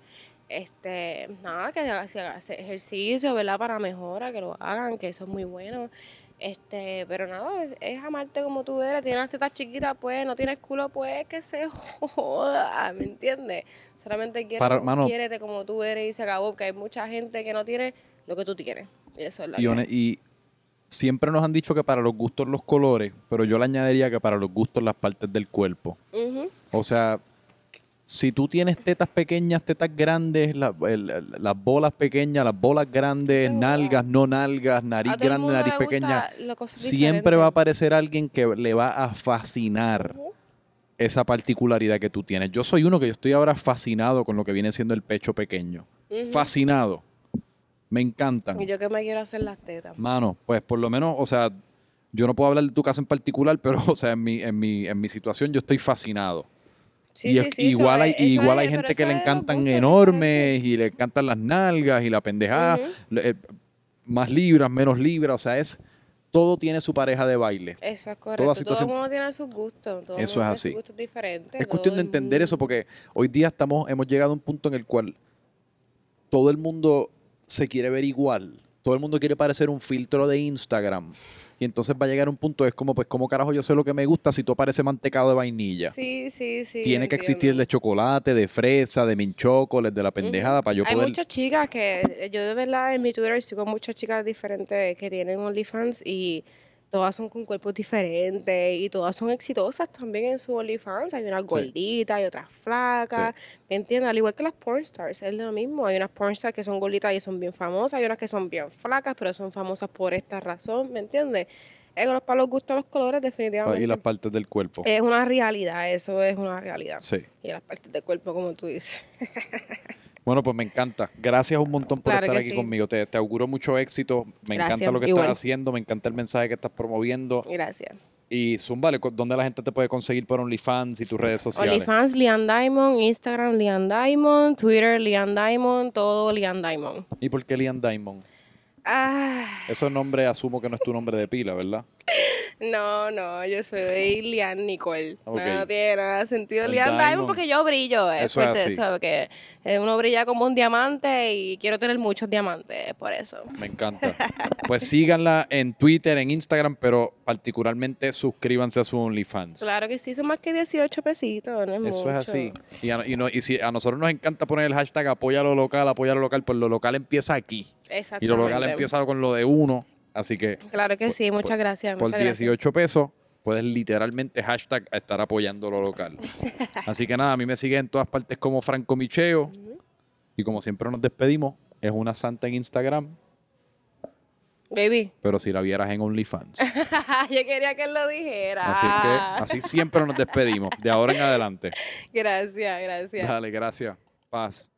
[SPEAKER 2] Este, nada, que hagas ejercicio, ¿verdad? Para mejora, que lo hagan, que eso es muy bueno. Este, pero nada, es, es amarte como tú eres. Tienes las tetas chiquitas, pues, no tienes culo, pues, que se joda, ¿me entiendes? Solamente
[SPEAKER 1] mano-
[SPEAKER 2] quiérete como tú eres y se acabó, porque hay mucha gente que no tiene lo que tú tienes. Y eso es la
[SPEAKER 1] Y,
[SPEAKER 2] que
[SPEAKER 1] siempre nos han dicho que para los gustos los colores, pero yo le añadiría que para los gustos las partes del cuerpo. O sea, si tú tienes tetas pequeñas, tetas grandes, la- el- el- las bolas pequeñas, las bolas grandes, nalgas, no nalgas, nariz grande, nariz pequeña, siempre va a aparecer alguien que le va a fascinar esa particularidad que tú tienes. Yo soy uno que yo estoy ahora fascinado con lo que viene siendo el pecho pequeño. Fascinado. Me encantan.
[SPEAKER 2] Y yo que me quiero hacer las tetas.
[SPEAKER 1] Mano, pues por lo menos, o sea, yo no puedo hablar de tu caso en particular, pero, o sea, en mi, en mi, en mi situación yo estoy fascinado.
[SPEAKER 2] Sí,
[SPEAKER 1] y
[SPEAKER 2] sí, sí,
[SPEAKER 1] igual hay,
[SPEAKER 2] es-
[SPEAKER 1] igual hay gente que le encantan enormes y le encantan las nalgas y la pendejada, eh, más libras, menos libras, o sea, es todo tiene su pareja de baile.
[SPEAKER 2] Eso es correcto. Todo
[SPEAKER 1] situación-
[SPEAKER 2] el mundo tiene sus gustos. Todo
[SPEAKER 1] Eso
[SPEAKER 2] mundo
[SPEAKER 1] es así.
[SPEAKER 2] sus gustos diferentes.
[SPEAKER 1] Es cuestión
[SPEAKER 2] todo
[SPEAKER 1] de entender eso porque hoy día estamos, hemos llegado a un punto en el cual todo el mundo se quiere ver igual. Todo el mundo quiere parecer un filtro de Instagram. Y entonces va a llegar un punto, es como, pues, ¿cómo carajo yo sé lo que me gusta si todo parece mantecado de vainilla?
[SPEAKER 2] Sí, sí, sí.
[SPEAKER 1] Tiene que existir de chocolate, de fresa, de minchocolate, de la pendejada para yo
[SPEAKER 2] Hay
[SPEAKER 1] poder...
[SPEAKER 2] muchas chicas que yo de verdad en mi Twitter sigo muchas chicas diferentes que tienen OnlyFans y todas son con cuerpos diferentes y todas son exitosas también en su OnlyFans. Hay unas gorditas, hay otras flacas, ¿me entiendes? Al igual que las pornstars, es lo mismo. Hay unas pornstars que son gorditas y son bien famosas, hay unas que son bien flacas, pero son famosas por esta razón, ¿me entiendes? Es para los gustos, los colores, definitivamente.
[SPEAKER 1] Y las partes del cuerpo.
[SPEAKER 2] Es una realidad, eso es una realidad.
[SPEAKER 1] Sí.
[SPEAKER 2] Y las partes del cuerpo, como tú dices.
[SPEAKER 1] Bueno, pues me encanta. Gracias un montón por
[SPEAKER 2] Claro
[SPEAKER 1] estar aquí
[SPEAKER 2] sí.
[SPEAKER 1] conmigo. Te, te auguro mucho éxito. Me encanta lo que
[SPEAKER 2] igual.
[SPEAKER 1] estás haciendo. Me encanta el mensaje que estás promoviendo.
[SPEAKER 2] Gracias.
[SPEAKER 1] Y Zumbale, ¿dónde la gente te puede conseguir por OnlyFans y tus redes sociales?
[SPEAKER 2] OnlyFans, Lian Diamond, Instagram, Lian Diamond, Twitter, Lian Diamond, todo Lian Diamond.
[SPEAKER 1] ¿Y por qué Liam Diamond?
[SPEAKER 2] Ah,
[SPEAKER 1] Ese nombre asumo que no es tu nombre de pila, ¿verdad?
[SPEAKER 2] No, no, yo soy Lian Nicole.
[SPEAKER 1] Ok.
[SPEAKER 2] No tiene nada de sentido
[SPEAKER 1] El
[SPEAKER 2] Lian
[SPEAKER 1] Diamond.
[SPEAKER 2] Porque yo brillo. Es
[SPEAKER 1] Eso es así.
[SPEAKER 2] eso, que eh, uno brilla como un diamante y quiero tener muchos diamantes, por eso.
[SPEAKER 1] Me encanta. Pues síganla en Twitter, en Instagram, pero particularmente suscríbanse a su OnlyFans.
[SPEAKER 2] Claro que sí, son más que 18 pesitos, no es
[SPEAKER 1] Eso
[SPEAKER 2] mucho.
[SPEAKER 1] es así. Y, a, y no- y si a nosotros nos encanta poner el hashtag apoya lo local, apoya lo local, pues lo local empieza aquí. Y
[SPEAKER 2] Exactamente.
[SPEAKER 1] lo local empieza con lo de uno. Así que
[SPEAKER 2] Claro que sí, muchas
[SPEAKER 1] por-
[SPEAKER 2] gracias.
[SPEAKER 1] por
[SPEAKER 2] muchas gracias.
[SPEAKER 1] 18 pesos puedes literalmente hashtag estar apoyando lo local. Así que nada, a mí me siguen en todas partes como Franco Micheo. Y como siempre nos despedimos, es una santa en Instagram,
[SPEAKER 2] Baby.
[SPEAKER 1] pero si la vieras en OnlyFans.
[SPEAKER 2] Yo quería que él lo dijera.
[SPEAKER 1] Así que así siempre nos despedimos, de ahora en adelante.
[SPEAKER 2] Gracias, gracias.
[SPEAKER 1] Dale, gracias. Paz.